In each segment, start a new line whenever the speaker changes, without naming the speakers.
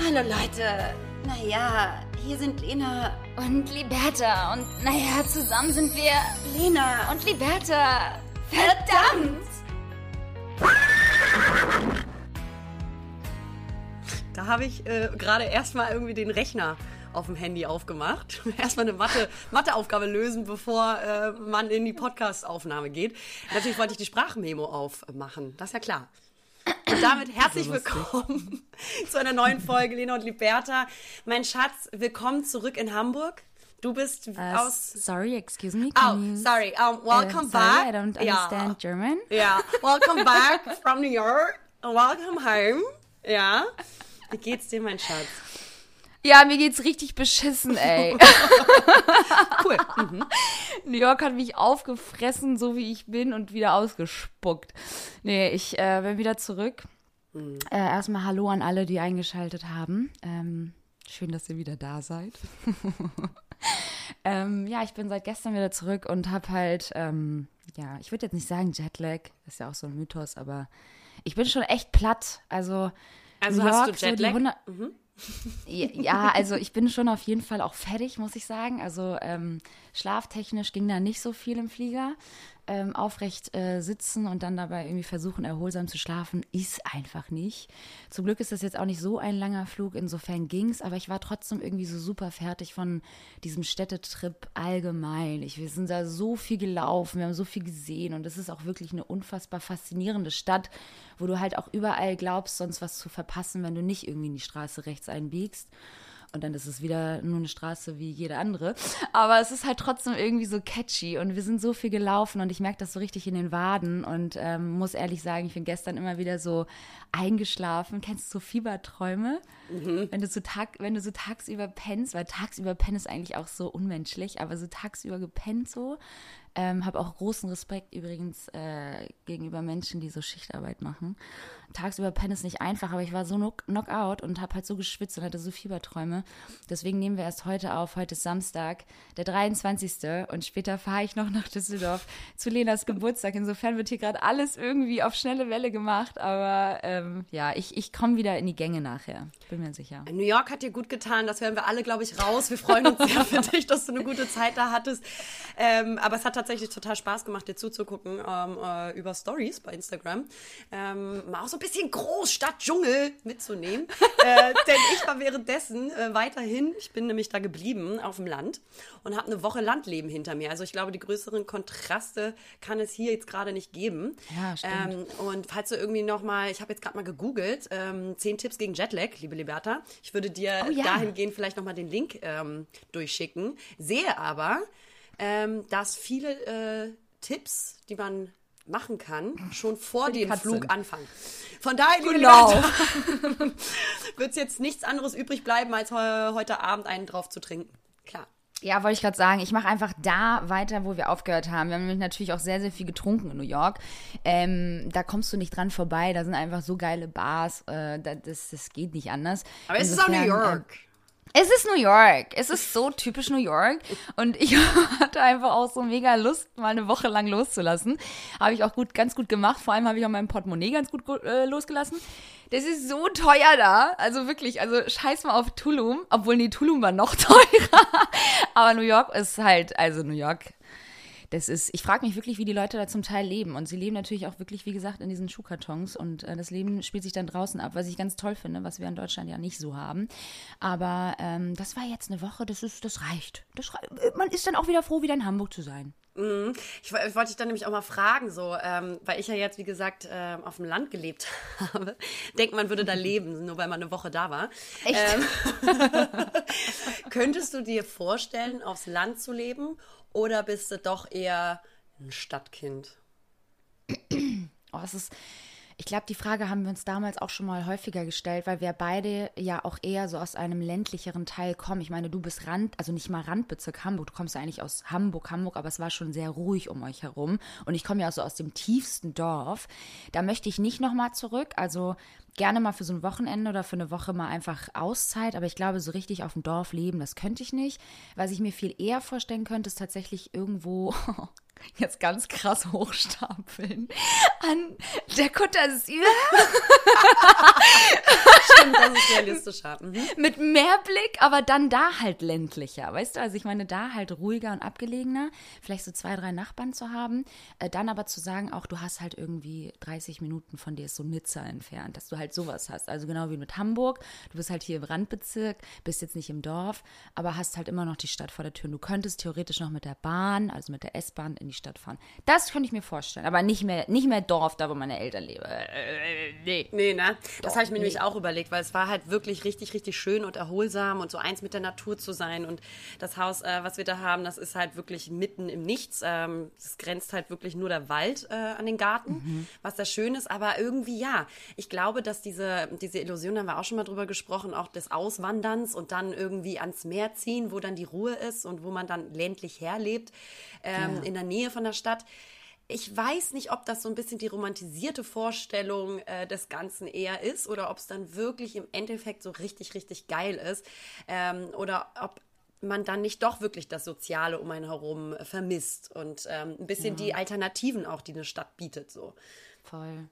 Hallo Leute. Naja, hier sind Lena
Und Liberta. Und naja, zusammen sind wir
Lena
und Liberta. Verdammt!
Da habe ich äh, gerade erstmal irgendwie den Rechner auf dem Handy aufgemacht. erstmal eine Mathe, Matheaufgabe lösen, bevor äh, man in die Podcast-Aufnahme geht. Natürlich wollte ich die Sprachmemo aufmachen. Das ist ja klar. Und damit herzlich willkommen zu einer neuen Folge Lena und Liberta. Mein Schatz, willkommen zurück in Hamburg. Du bist
Uh,
aus.
sorry, excuse me.
Oh, sorry. Um, welcome
uh, sorry,
back.
I don't
Ja.
understand German.
Ja, welcome back from New York. Welcome home. Ja. Wie geht's dir, mein Schatz?
Ja, mir geht's richtig beschissen, ey.
Cool.
New York hat mich aufgefressen, so wie ich bin, und wieder ausgespuckt. Nee, ich äh, bin wieder zurück. Äh, erstmal Hallo an alle, die eingeschaltet haben. Ähm, schön, dass ihr wieder da seid. ähm, ja, ich bin seit gestern wieder zurück und habe halt, ähm, ja, ich würde jetzt nicht sagen Jetlag, ist ja auch so ein Mythos, aber ich bin schon echt platt. Also,
Also
New
hast
York,
du
so
Jetlag?
100 ja, also ich bin schon auf jeden Fall auch fertig, muss ich sagen. Also ähm, schlaftechnisch ging da nicht so viel im Flieger. Ähm, aufrecht äh, sitzen und dann dabei irgendwie versuchen, erholsam zu schlafen, ist einfach nicht. Zum Glück ist das jetzt auch nicht so ein langer Flug, insofern ging's, aber ich war trotzdem irgendwie so super fertig von diesem Städtetrip allgemein. Ich, wir sind da so viel gelaufen, wir haben so viel gesehen und es ist auch wirklich eine unfassbar faszinierende Stadt, wo du halt auch überall glaubst, sonst was zu verpassen, wenn du nicht irgendwie in die Straße rechts einbiegst. Und dann ist es wieder nur eine Straße wie jede andere. Aber es ist halt trotzdem irgendwie so catchy und wir sind so viel gelaufen und ich merke das so richtig in den Waden und ähm, muss ehrlich sagen, ich bin gestern immer wieder so eingeschlafen. Kennst du so Fieberträume? Wenn, du so Tag, wenn du so tagsüber pennst, weil tagsüber pennen ist eigentlich auch so unmenschlich, aber so tagsüber gepennt so. Ähm, habe auch großen Respekt übrigens äh, gegenüber Menschen, die so Schichtarbeit machen. Tagsüber pennen ist nicht einfach, aber ich war so knock knockout und habe halt so geschwitzt und hatte so Fieberträume. Deswegen nehmen wir erst heute auf. Heute ist Samstag, der 23. Und später fahre ich noch nach Düsseldorf zu Lenas Geburtstag. Insofern wird hier gerade alles irgendwie auf schnelle Welle gemacht. Aber ähm, ja, ich, ich komme wieder in die Gänge nachher. Bin mir sicher.
New York hat dir gut getan, das hören wir alle, glaube ich, raus. Wir freuen uns sehr für dich, dass du eine gute Zeit da hattest. Ähm, aber es hat tatsächlich total Spaß gemacht, dir zuzugucken ähm, äh, über Stories bei Instagram. Ähm, mal auch so ein bisschen Großstadt-Dschungel mitzunehmen. äh, denn ich war währenddessen äh, weiterhin, ich bin nämlich da geblieben auf dem Land und habe eine Woche Landleben hinter mir. Also ich glaube, die größeren Kontraste kann es hier jetzt gerade nicht geben.
Ja, stimmt.
Ähm, und falls du irgendwie noch mal, ich habe jetzt gerade mal gegoogelt, ähm, zehn Tipps gegen Jetlag, liebe Liberta. Ich würde dir
Oh ja.
dahingehend vielleicht noch mal den Link ähm, durchschicken. Sehe aber, ähm, dass viele äh, Tipps, die man machen kann, schon vor dem
Katze.
Flug anfangen. Von daher,
Genau.
Wird jetzt nichts anderes übrig bleiben, als heu heute Abend einen drauf zu trinken. Klar.
Ja, wollte ich gerade sagen. Ich mache einfach da weiter, wo wir aufgehört haben. Wir haben nämlich natürlich auch sehr, sehr viel getrunken in New York. Ähm, da kommst du nicht dran vorbei. Da sind einfach so geile Bars. Äh, da- das, das geht nicht anders.
Aber es ist auch New
Insofern, äh,
York.
Es ist New York. Es ist so typisch New York. Und ich hatte einfach auch so mega Lust, mal eine Woche lang loszulassen. Habe ich auch gut, ganz gut gemacht. Vor allem habe ich auch mein Portemonnaie ganz gut äh, losgelassen. Das ist so teuer da. Also wirklich, also scheiß mal auf Tulum. Obwohl, nee, Tulum war noch teurer. Aber New York ist halt, also New York das ist, ich frage mich wirklich, wie die Leute da zum Teil leben. Und sie leben natürlich auch wirklich, wie gesagt, in diesen Schuhkartons. Und äh, das Leben spielt sich dann draußen ab, was ich ganz toll finde, was wir in Deutschland ja nicht so haben. Aber ähm, das war jetzt eine Woche, das ist, das reicht. Das, rei- man ist dann auch wieder froh, wieder in Hamburg zu sein.
Ich, wo- wollte dich dann nämlich auch mal fragen, so, ähm, weil ich ja jetzt, wie gesagt, ähm, auf dem Land gelebt habe. Denkt, man würde da leben, nur weil man eine Woche da war.
Echt?
Ähm, könntest du dir vorstellen, aufs Land zu leben oder bist du doch eher ein Stadtkind?
Oh, es ist, ich glaube, die Frage haben wir uns damals auch schon mal häufiger gestellt, weil wir beide ja auch eher so aus einem ländlicheren Teil kommen. Ich meine, du bist Rand, also nicht mal Randbezirk Hamburg, du kommst ja eigentlich aus Hamburg, Hamburg, aber es war schon sehr ruhig um euch herum. Und ich komme ja auch so aus dem tiefsten Dorf. Da möchte ich nicht nochmal zurück. Also gerne mal für so ein Wochenende oder für eine Woche mal einfach Auszeit, aber ich glaube, so richtig auf dem Dorf leben, das könnte ich nicht. Was ich mir viel eher vorstellen könnte, ist tatsächlich irgendwo jetzt ganz krass hochstapeln an der Côte d'Azur.
Stimmt, das ist realistischer. Mhm.
Mit mehr Blick, aber dann da halt ländlicher, weißt du? Also ich meine, da halt ruhiger und abgelegener, vielleicht so zwei, drei Nachbarn zu haben, äh, dann aber zu sagen, auch du hast halt irgendwie 30 Minuten von dir ist so Nizza entfernt, dass du halt sowas hast. Also genau wie mit Hamburg, du bist halt hier im Randbezirk, bist jetzt nicht im Dorf, aber hast halt immer noch die Stadt vor der Tür. Und du könntest theoretisch noch mit der Bahn, also mit der S-Bahn in die Stadt fahren. Das könnte ich mir vorstellen, aber nicht mehr, nicht mehr Dorf, da wo meine Eltern leben. Äh, nee.
Nee, ne? Das habe ich mir
nee.
nämlich auch überlegt, weil es war halt wirklich richtig, richtig schön und erholsam und so eins mit der Natur zu sein. Und das Haus, äh, was wir da haben, das ist halt wirklich mitten im Nichts. Ähm, Es grenzt halt wirklich nur der Wald äh, an den Garten,
Mhm.
was da schön ist. Aber irgendwie, ja, ich glaube, dass diese, diese Illusion, da haben wir auch schon mal drüber gesprochen, auch des Auswanderns und dann irgendwie ans Meer ziehen, wo dann die Ruhe ist und wo man dann ländlich herlebt, ähm,
Ja.
in der Nähe von der Stadt. Ich weiß nicht, ob das so ein bisschen die romantisierte Vorstellung äh, des Ganzen eher ist oder ob es dann wirklich im Endeffekt so richtig, richtig geil ist ähm, oder ob man dann nicht doch wirklich das Soziale um einen herum äh, vermisst und ähm, ein bisschen die Alternativen auch, die eine Stadt bietet, so.
Voll.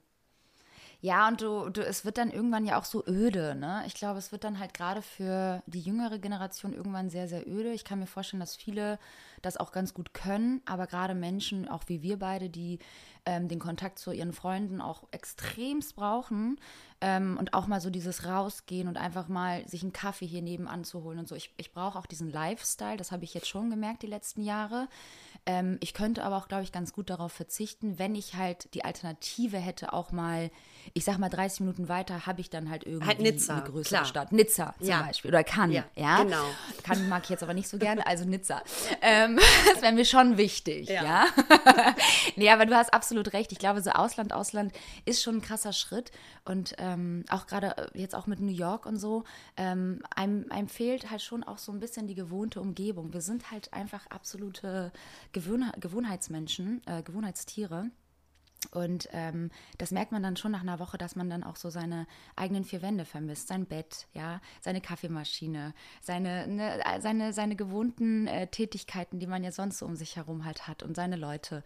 Ja, und du, du, es wird dann irgendwann ja auch so öde, ne? Ich glaube, es wird dann halt gerade für die jüngere Generation irgendwann sehr, sehr öde. Ich kann mir vorstellen, dass viele das auch ganz gut können, aber gerade Menschen, auch wie wir beide, die ähm, den Kontakt zu ihren Freunden auch extremst brauchen ähm, und auch mal so dieses Rausgehen und einfach mal sich einen Kaffee hier nebenan zu holen und so. Ich, ich brauche auch diesen Lifestyle, das habe ich jetzt schon gemerkt die letzten Jahre. Ähm, ich könnte aber auch, glaube ich, ganz gut darauf verzichten, wenn ich halt die Alternative hätte, auch mal, ich sag mal 30 Minuten weiter, habe ich dann halt irgendwie
Halt Nizza,
eine größere
klar.
Stadt. Nizza zum
Ja.
Beispiel oder Cannes,
Ja,
ja,
genau.
Cannes mag ich jetzt aber nicht so gerne, also Nizza. Ähm, das wäre mir schon wichtig,
Ja.
ja. nee, aber du hast absolut recht. Ich glaube, so Ausland, Ausland ist schon ein krasser Schritt. Und ähm, auch gerade äh, jetzt auch mit New York und so, ähm, einem, einem fehlt halt schon auch so ein bisschen die gewohnte Umgebung. Wir sind halt einfach absolute Gewohn Gewohnheitsmenschen, äh, Gewohnheitstiere. Und ähm, das merkt man dann schon nach einer Woche, dass man dann auch so seine eigenen vier Wände vermisst. Sein Bett, ja, seine Kaffeemaschine, seine, ne, seine, seine gewohnten äh, Tätigkeiten, die man ja sonst so um sich herum halt hat und seine Leute.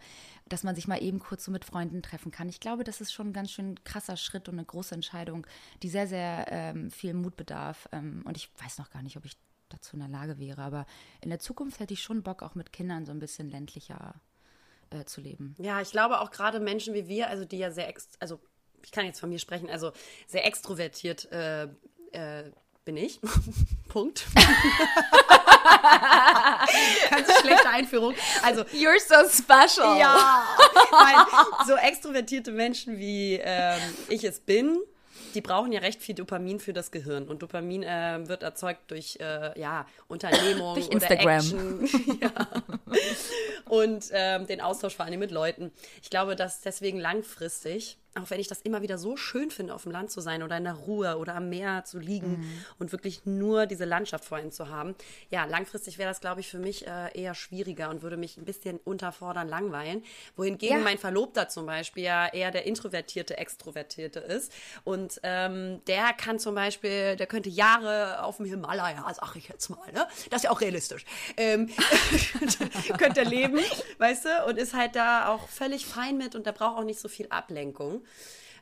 Dass man sich mal eben kurz so mit Freunden treffen kann. Ich glaube, das ist schon ein ganz schön krasser Schritt und eine große Entscheidung, die sehr, sehr ähm, viel Mut bedarf. Ähm, und ich weiß noch gar nicht, ob ich dazu in der Lage wäre. Aber in der Zukunft hätte ich schon Bock, auch mit Kindern so ein bisschen ländlicher äh, zu leben.
Ja, ich glaube auch gerade Menschen wie wir, also die ja sehr, ex also ich kann jetzt von mir sprechen, also sehr extrovertiert äh, äh, bin ich. Punkt. Ganz schlechte Einführung. Also
You're so special.
ja, nein, so extrovertierte Menschen wie ähm, ich es bin, die brauchen ja recht viel Dopamin für das Gehirn. Und Dopamin äh, wird erzeugt durch äh, ja, Unternehmung
Durch
oder
Instagram.
Action. ja. Und ähm, den Austausch vor allem mit Leuten. Ich glaube, dass deswegen langfristig, auch wenn ich das immer wieder so schön finde, auf dem Land zu sein oder in der Ruhe oder am Meer zu liegen
Mhm.
und wirklich nur diese Landschaft vor ihnen zu haben, ja, langfristig wäre das, glaube ich, für mich äh, eher schwieriger und würde mich ein bisschen unterfordern, langweilen. Wohingegen
Ja.
mein Verlobter zum Beispiel ja eher der introvertierte, extrovertierte ist. Und ähm, der kann zum Beispiel, der könnte Jahre auf dem Himalaya, sag ich jetzt mal, ne? Das ist ja auch realistisch. Ähm, könnte er leben, weißt du? Und ist halt da auch völlig fein mit und der braucht auch nicht so viel Ablenkung.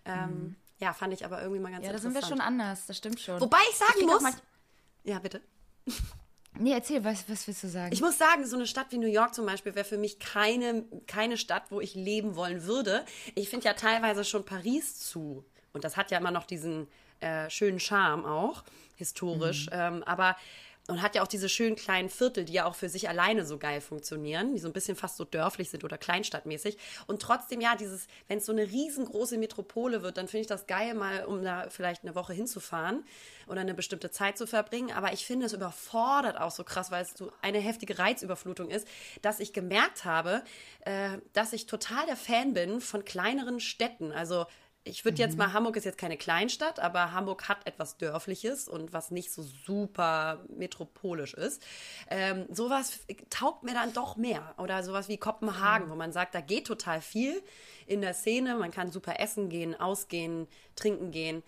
Ähm, Ja, fand ich aber irgendwie mal ganz
Ja, da sind wir
interessant.
schon anders, das stimmt schon.
Wobei ich sagen
auch
muss. Ja, bitte.
Nee, erzähl, was, was willst du sagen?
Ich muss sagen, so eine Stadt wie New York zum Beispiel wäre für mich keine, keine Stadt, wo ich leben wollen würde. Ich finde ja teilweise schon Paris zu. Und das hat ja immer noch diesen äh, schönen Charme auch, historisch. Ähm, aber und hat ja auch diese schönen kleinen Viertel, die ja auch für sich alleine so geil funktionieren, die so ein bisschen fast so dörflich sind oder kleinstadtmäßig. Und trotzdem, ja, dieses, wenn es so eine riesengroße Metropole wird, dann finde ich das geil, mal um da vielleicht eine Woche hinzufahren oder eine bestimmte Zeit zu verbringen. Aber ich finde, es überfordert auch so krass, weil es so eine heftige Reizüberflutung ist, dass ich gemerkt habe, äh, dass ich total der Fan bin von kleineren Städten. Also ich würde jetzt mal, Hamburg ist jetzt keine Kleinstadt, aber Hamburg hat etwas Dörfliches und was nicht so super metropolisch ist. Ähm, sowas taugt mir dann doch mehr. Oder sowas wie Kopenhagen, wo man sagt, da geht total viel in der Szene. Man kann super essen gehen, ausgehen, trinken gehen.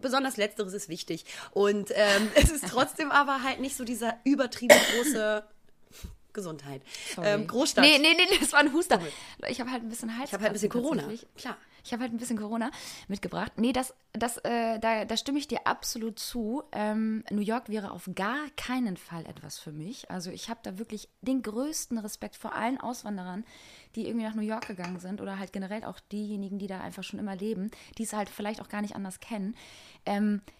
Besonders letzteres ist wichtig. Und ähm, es ist trotzdem aber halt nicht so dieser übertrieben große Gesundheit. Ähm, Großstadt.
Nee, nee, nee, das war ein Huster. Ich habe halt ein bisschen Hals.
Ich habe halt ein bisschen Corona. Klar.
Ich habe halt ein bisschen Corona mitgebracht. Nee, das, das, äh, da, da stimme ich dir absolut zu. Ähm, New York wäre auf gar keinen Fall etwas für mich. Also ich habe da wirklich den größten Respekt vor allen Auswanderern, die irgendwie nach New York gegangen sind oder halt generell auch diejenigen, die da einfach schon immer leben, die es halt vielleicht auch gar nicht anders kennen. Ähm, äh,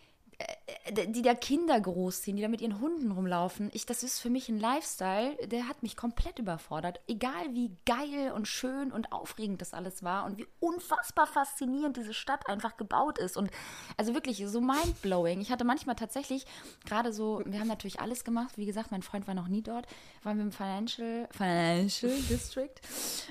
die da Kinder großziehen, die da mit ihren Hunden rumlaufen. Ich, das ist für mich ein Lifestyle, der hat mich komplett überfordert. Egal wie geil und schön und aufregend das alles war und wie unfassbar faszinierend diese Stadt einfach gebaut ist. Und also wirklich so mindblowing. Ich hatte manchmal tatsächlich gerade so, wir haben natürlich alles gemacht. Wie gesagt, mein Freund war noch nie dort, waren wir im Financial, Financial District.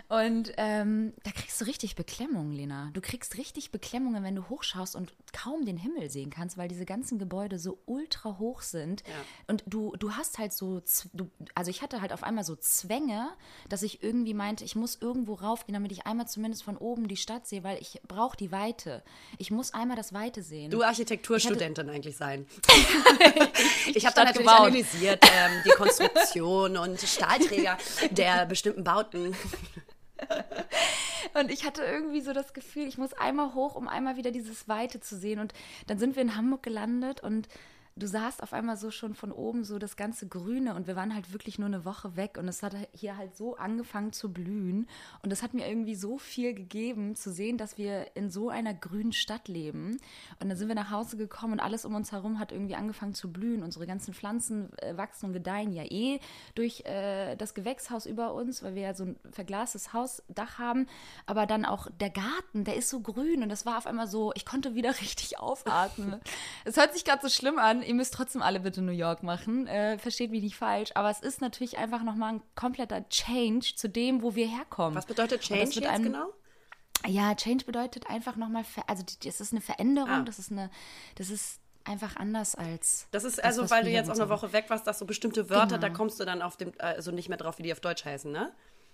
Und ähm, da kriegst du richtig Beklemmungen, Lena. Du kriegst richtig Beklemmungen, wenn du hochschaust und kaum den Himmel sehen kannst, weil diese ganzen ganzen Gebäude so ultra hoch sind. Ja. Und du, du hast halt so, du, also ich hatte halt auf einmal so Zwänge, dass ich irgendwie meinte, ich muss irgendwo raufgehen, damit ich einmal zumindest von oben die Stadt sehe, weil ich brauche die Weite. Ich muss einmal das Weite sehen.
Du Architekturstudentin eigentlich sein. ich habe da natürlich gebaut. analysiert ähm, die Konstruktion und Stahlträger der bestimmten Bauten.
Und ich hatte irgendwie so das Gefühl, ich muss einmal hoch, um einmal wieder dieses Weite zu sehen. Und dann sind wir in Hamburg gelandet und du sahst auf einmal so schon von oben so das ganze Grüne und wir waren halt wirklich nur eine Woche weg und es hat hier halt so angefangen zu blühen und es hat mir irgendwie so viel gegeben zu sehen, dass wir in so einer grünen Stadt leben und dann sind wir nach Hause gekommen und alles um uns herum hat irgendwie angefangen zu blühen. Unsere ganzen Pflanzen äh, wachsen und gedeihen ja eh durch äh, das Gewächshaus über uns, weil wir ja so ein verglastes Hausdach haben, aber dann auch der Garten, der ist so grün und das war auf einmal so, ich konnte wieder richtig aufatmen. Es hört sich gerade so schlimm an, ihr müsst trotzdem alle bitte New York machen. Äh, versteht mich nicht falsch. Aber es ist natürlich einfach nochmal ein kompletter Change zu dem, wo wir herkommen.
Was bedeutet Change jetzt einem, genau?
Ja, Change bedeutet einfach nochmal, also das ist eine Veränderung, ah. das ist eine, das ist einfach anders als.
Das ist also, das, weil du jetzt auch eine Woche weg warst, dass so bestimmte Wörter, genau. da kommst du dann auf dem, also nicht mehr drauf, wie die auf Deutsch heißen, ne?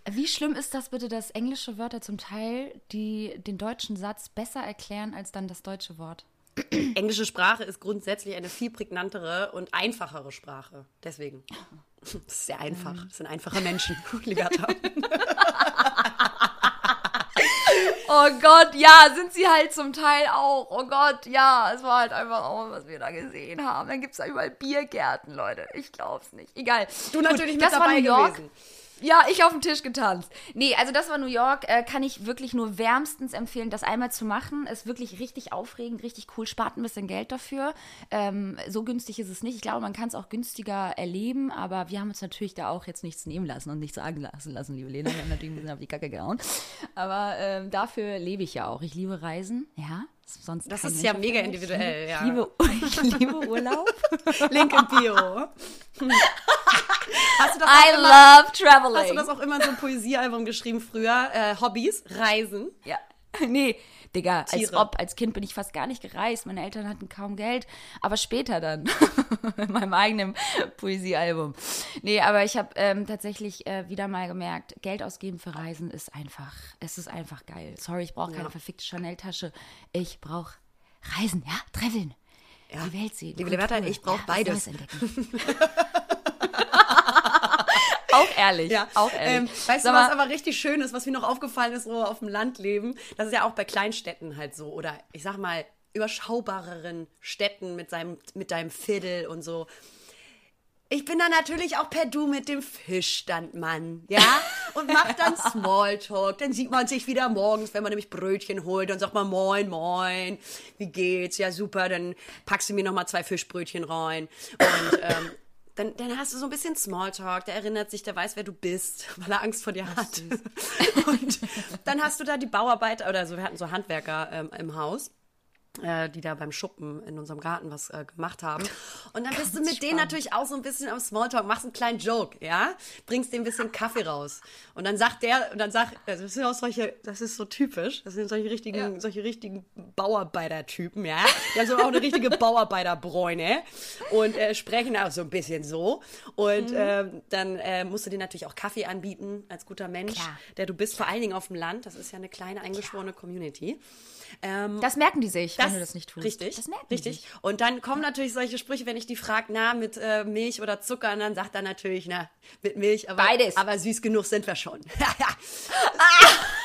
Wie schlimm ist das bitte, dass englische Wörter zum Teil die den deutschen Satz besser erklären als dann das deutsche Wort?
Englische Sprache ist grundsätzlich eine viel prägnantere und einfachere Sprache. Deswegen. Das ist sehr einfach. Das sind einfache Menschen, Liberta.
oh Gott, ja, sind sie halt zum Teil auch. Oh Gott, ja, es war halt einfach auch, was wir da gesehen haben. Dann gibt es da überall Biergärten, Leute. Ich glaub's nicht. Egal.
Du natürlich Gut, mit dabei gewesen.
Ja, ich auf dem Tisch getanzt. Nee, also das war New York. Äh, kann ich wirklich nur wärmstens empfehlen, das einmal zu machen. Ist wirklich richtig aufregend, richtig cool. Spart ein bisschen Geld dafür. Ähm, so günstig ist es nicht. Ich glaube, man kann es auch günstiger erleben, aber wir haben uns natürlich da auch jetzt nichts nehmen lassen und nichts sagen lassen, lassen liebe Lena. Wir haben natürlich ein bisschen auf die Kacke gehauen. Aber ähm, dafür lebe ich ja auch. Ich liebe Reisen, ja.
Sonst das ist ja mega individuell,
ja. Ich liebe, ich liebe Urlaub.
Link in Bio.
Hast du das I immer, love traveling.
Hast du das auch immer in so ein Poesiealbum geschrieben früher? Äh, Hobbys, Reisen?
Ja. Nee, Digga, Tiere. als ob, als Kind bin ich fast gar nicht gereist. Meine Eltern hatten kaum Geld, aber später dann, in meinem eigenen Poesiealbum. Nee, aber ich habe ähm, tatsächlich äh, wieder mal gemerkt, Geld ausgeben für Reisen ist einfach, es ist einfach geil. Sorry, ich brauche keine ja. verfickte Chanel-Tasche. Ich brauche Reisen, ja, traveln. Ja. Die Welt sehen.
Liebe Leverta, ich brauche ja, beides.
auch ehrlich. Ja. Auch ehrlich. Ähm,
weißt Sag du, was aber richtig schön ist, was mir noch aufgefallen ist, so auf dem Land leben? Das ist ja auch bei Kleinstädten halt so. Oder ich sag mal, überschaubareren Städten mit, seinem, mit deinem Viertel und so. Ich bin dann natürlich auch per Du mit dem Fischstandmann, ja? Und mach dann Smalltalk. Dann sieht man sich wieder morgens, wenn man nämlich Brötchen holt. Dann sagt man Moin, Moin. Wie geht's? Ja, super. Dann packst du mir nochmal zwei Fischbrötchen rein. Und ähm, dann, dann hast du so ein bisschen Smalltalk, der erinnert sich, der weiß, wer du bist, weil er Angst vor dir hat. Und dann hast du da die Bauarbeiter oder so, wir hatten so Handwerker ähm, im Haus die da beim Schuppen in unserem Garten was äh, gemacht haben. Und dann bist du mit spannend. denen natürlich auch so ein bisschen am Smalltalk, machst einen kleinen Joke, ja? Bringst dem ein bisschen Kaffee raus. Und dann sagt der, und dann sagt, also das sind auch solche, das ist so typisch, das sind solche richtigen, ja. solche richtigen Bauarbeitertypen, ja? Die haben so auch eine richtige Bauarbeiterbräune und äh, sprechen auch so ein bisschen so. Und mhm. äh, dann äh, musst du dir natürlich auch Kaffee anbieten als guter Mensch, Klar. der du bist, vor allen Dingen auf dem Land. Das ist ja eine kleine eingeschworene Klar. Community.
Ähm, das merken die sich, das, wenn du das nicht tust.
Richtig.
Das
merken richtig. Die sich. Und dann kommen natürlich solche Sprüche, wenn ich die frage, na, mit äh, Milch oder Zucker, und dann sagt er natürlich, na, mit Milch, aber,
Beides.
aber süß genug sind wir schon.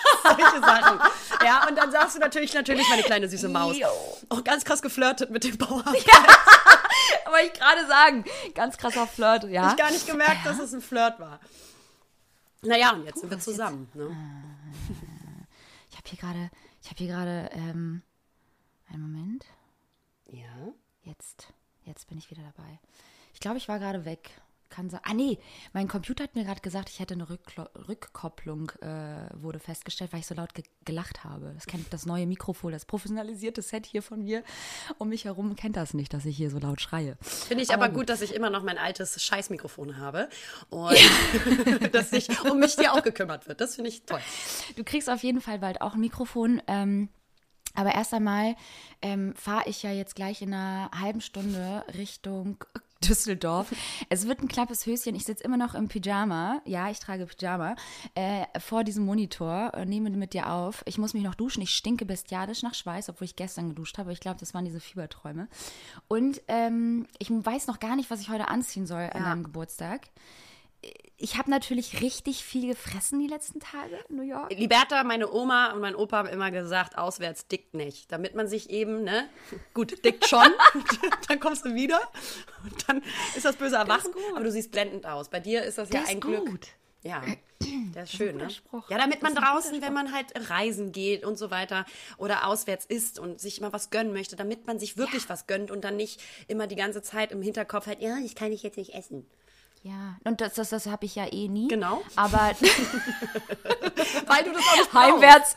Solche Sachen. Ja, und dann sagst du natürlich, natürlich, meine kleine süße Maus.
Jo.
Auch ganz krass geflirtet mit dem Bauer.
Aber ich gerade sagen, ganz krasser Flirt, ja.
Ich gar nicht gemerkt, dass es ein Flirt war. Naja, und jetzt sind wir zusammen. Ne?
Ich habe hier gerade, ich habe hier gerade, ähm, einen Moment.
Ja.
Jetzt, jetzt bin ich wieder dabei. Ich glaube, ich war gerade weg. Kann sein. Ah nee, mein Computer hat mir gerade gesagt, ich hätte eine Rückklo Rückkopplung, äh, wurde festgestellt, weil ich so laut ge gelacht habe. Das kennt das neue Mikrofon, das professionalisierte Set hier von mir. Um mich herum kennt das nicht, dass ich hier so laut schreie.
Finde ich aber, gut. dass ich immer noch mein altes Scheißmikrofon habe und dass sich um mich hier auch gekümmert wird. Das finde ich toll.
Du kriegst auf jeden Fall bald auch ein Mikrofon. Ähm, aber erst einmal ähm, fahre ich ja jetzt gleich in einer halben Stunde Richtung Düsseldorf. Es wird ein knappes Höschen. Ich sitze immer noch im Pyjama. Ja, ich trage Pyjama. Äh, vor diesem Monitor. Äh, nehme mit dir auf. Ich muss mich noch duschen. Ich stinke bestialisch nach Schweiß, obwohl ich gestern geduscht habe. Ich glaube, das waren diese Fieberträume. Und ähm, ich weiß noch gar nicht, was ich heute anziehen soll an meinem Geburtstag. Ich habe natürlich richtig viel gefressen die letzten Tage in New York.
Liberta, meine Oma und mein Opa haben immer gesagt, auswärts dickt nicht. Damit man sich eben, ne? Gut, dickt schon. dann kommst du wieder und dann ist das böse erwachen.
gut.
Aber du siehst blendend aus. Bei dir ist das ja
Der ist
ein Glück.
gut.
Ja, der ist schön,
guter
ne?
Spruch.
Ja, damit man
Das ist
draußen, wenn man halt reisen geht und so weiter oder auswärts isst und sich mal was gönnen möchte, damit man sich wirklich was gönnt und dann nicht immer die ganze Zeit im Hinterkopf hat, ja, ich kann ich jetzt nicht essen.
Ja, und das, das, das habe ich ja eh nie.
Genau.
Aber
Weil du das auch nicht
heimwärts,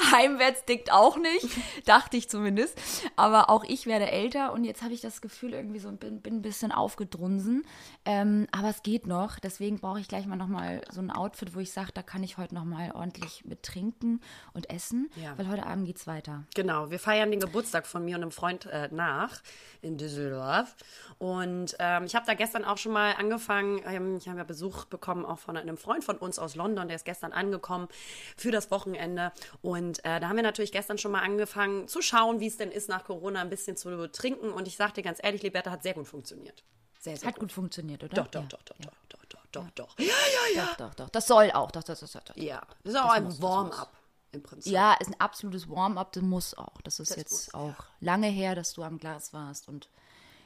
heimwärts dickt auch nicht, dachte ich zumindest. Aber auch ich werde älter und jetzt habe ich das Gefühl, irgendwie so bin, bin ein bisschen aufgedrunsen. Ähm, aber es geht noch. Deswegen brauche ich gleich mal nochmal so ein Outfit, wo ich sage, da kann ich heute nochmal ordentlich mit trinken und essen.
Ja.
Weil heute Abend geht's weiter.
Genau, wir feiern den Geburtstag von mir und einem Freund äh, nach in Düsseldorf. Und ähm, ich habe da gestern auch schon mal angefangen. Ähm, ich habe ja Besuch bekommen auch von einem Freund von uns aus London, der ist gestern angekommen für das Wochenende. Und äh, da haben wir natürlich gestern schon mal angefangen zu schauen, wie es denn ist, nach Corona ein bisschen zu trinken. Und ich sag dir ganz ehrlich, Liberta hat sehr gut funktioniert. Sehr, sehr
Hat gut funktioniert, oder?
Doch, doch,
Ja.
doch, doch,
ja.
doch, doch, doch, doch, doch. Ja, ja, ja.
Doch, doch, doch. Das soll auch. Doch, doch, doch, doch, doch.
Ja, das ist auch ein
das
Warm-up im Prinzip.
Ja, ist ein absolutes Warm-up, das muss auch. Das ist
Das
jetzt
muss,
auch lange her, dass du am Glas warst und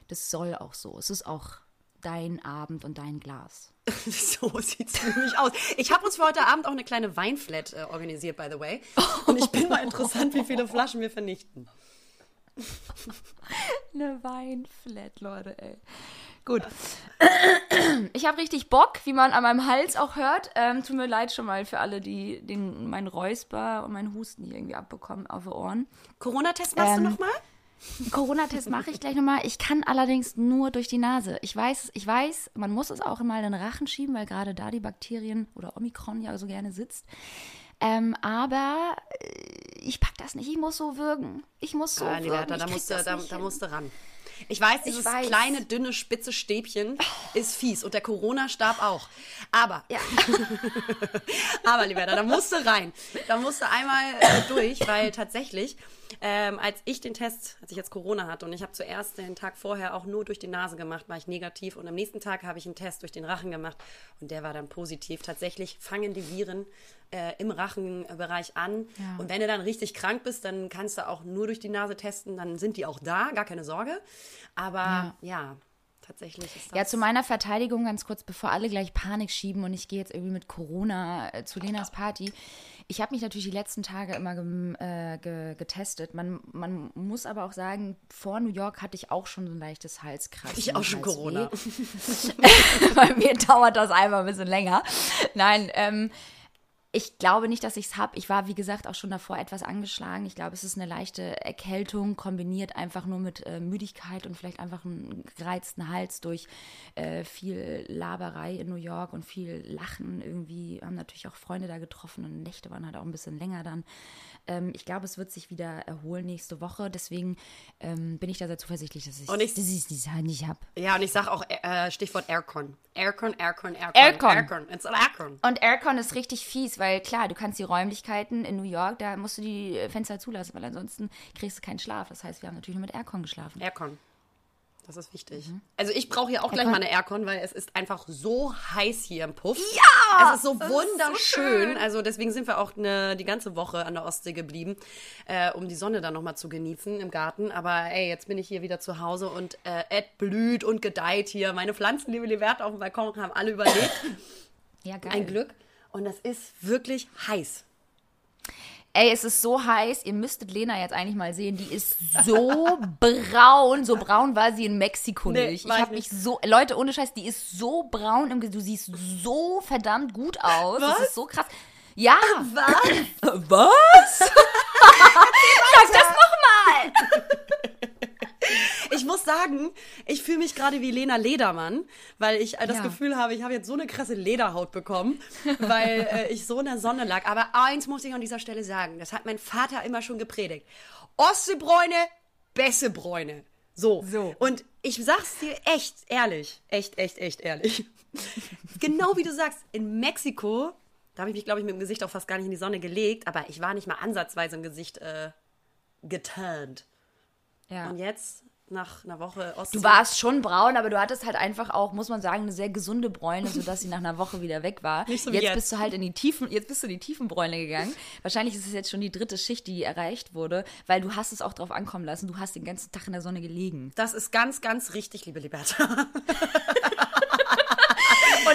das soll auch so. Es ist auch dein Abend und dein Glas.
So sieht's nämlich aus. Ich habe uns für heute Abend auch eine kleine Weinflat äh, organisiert, by the way. Und ich bin mal interessant, wie viele Flaschen wir vernichten.
Eine Weinflat, Leute, ey. Gut. Ich habe richtig Bock, wie man an meinem Hals auch hört. Ähm, tut mir leid schon mal für alle, die den, mein Räusper und meinen Husten hier irgendwie abbekommen auf die Ohren.
Corona-Test machst
Ähm,
du nochmal?
Corona-Test mache ich gleich nochmal. Ich kann allerdings nur durch die Nase. Ich weiß, ich weiß, man muss es auch immer in den Rachen schieben, weil gerade da die Bakterien oder Omikron ja so gerne sitzt. Ähm, aber äh, ich pack das nicht. Ich muss so würgen. Ich muss so
Ah. Liberta,
Ich
da
krieg
musst, du, da, da musst du ran. Ich weiß, dieses
weiß.
kleine, dünne, spitze Stäbchen ist fies und der Corona-Stab auch. Aber,
Ja.
aber, Liberta, da musst du rein. Da musst du einmal äh, durch, weil tatsächlich, ähm, als ich den Test, als ich jetzt Corona hatte und ich habe zuerst den Tag vorher auch nur durch die Nase gemacht, war ich negativ und am nächsten Tag habe ich einen Test durch den Rachen gemacht und der war dann positiv. Tatsächlich fangen die Viren äh, im Rachenbereich an
Ja.
und wenn du dann richtig krank bist, dann kannst du auch nur durch die Nase testen, dann sind die auch da, gar keine Sorge. Aber ja, tatsächlich ist das.
Ja, zu meiner Verteidigung ganz kurz, bevor alle gleich Panik schieben und ich gehe jetzt irgendwie mit Corona äh, zu Lenas Party. Ich habe mich natürlich die letzten Tage immer gem- äh, ge getestet. Man, man muss aber auch sagen, vor New York hatte ich auch schon so ein leichtes Halskratzen.
ich auch schon
Halsweh.
Corona.
Bei mir dauert das einfach ein bisschen länger. Nein, ähm, ich glaube nicht, dass ich es habe. Ich war, wie gesagt, auch schon davor etwas angeschlagen. Ich glaube, es ist eine leichte Erkältung, kombiniert einfach nur mit äh, Müdigkeit und vielleicht einfach einen gereizten Hals durch äh, viel Laberei in New York und viel Lachen. Irgendwie haben natürlich auch Freunde da getroffen und Nächte waren halt auch ein bisschen länger dann. Ähm, ich glaube, es wird sich wieder erholen nächste Woche. Deswegen ähm, bin ich da sehr zuversichtlich, dass ich
Und ich-
dass ich es nicht habe.
Ja, und ich sage auch äh, Stichwort Aircon. Aircon, Aircon, Aircon.
Aircon.
Aircon. It's an Aircon.
Und Aircon ist richtig fies, weil klar, du kannst die Räumlichkeiten in New York, da musst du die äh, Fenster zulassen, weil ansonsten kriegst du keinen Schlaf. Das heißt, wir haben natürlich nur mit Aircon geschlafen.
Aircon. Das ist wichtig. Also ich brauche hier auch gleich
Aircon.
mal eine Aircon, weil es ist einfach so heiß hier im Puff.
Ja,
es ist so wunderschön. So also deswegen sind wir auch ne, die ganze Woche an der Ostsee geblieben, äh, um die Sonne dann nochmal zu genießen im Garten. Aber ey, jetzt bin ich hier wieder zu Hause und äh, Ed blüht und gedeiht hier. Meine Pflanzen, liebe Liberta auf dem Balkon, haben alle überlebt.
Ja, geil.
Ein Glück. Und das ist wirklich heiß.
Ey, es ist so heiß. Ihr müsstet Lena jetzt eigentlich mal sehen. Die ist so braun. So braun war sie in Mexiko
Nee,
nicht. ich habe mich so. Leute, ohne Scheiß, die ist so braun. Im Gesicht. Du siehst so verdammt gut aus. Das
Was?
ist so krass. Ja.
Was?
Was? Sag das nochmal.
Ich muss sagen, ich fühle mich gerade wie Lena Ledermann, weil ich äh, das
Ja.
Gefühl habe, ich habe jetzt so eine krasse Lederhaut bekommen, weil äh, ich so in der Sonne lag. Aber eins muss ich an dieser Stelle sagen, das hat mein Vater immer schon gepredigt. Ostseebräune, Bessebräune. So.
So.
Und ich sag's dir echt ehrlich, echt, echt, echt ehrlich. genau wie du sagst, in Mexiko, da habe ich mich, glaube ich, mit dem Gesicht auch fast gar nicht in die Sonne gelegt, aber ich war nicht mal ansatzweise im Gesicht äh, geturnt.
Ja.
Und jetzt, nach einer Woche Ostsee.
Du warst schon braun, aber du hattest halt einfach auch, muss man sagen, eine sehr gesunde Bräune, sodass sie nach einer Woche wieder weg war.
Nicht so
jetzt,
jetzt.
bist du halt in die tiefen, jetzt bist du in die tiefen Bräune gegangen. Wahrscheinlich ist es jetzt schon die dritte Schicht, die erreicht wurde, weil du hast es auch drauf ankommen lassen. Du hast den ganzen Tag in der Sonne gelegen.
Das ist ganz, ganz richtig, liebe Liberta.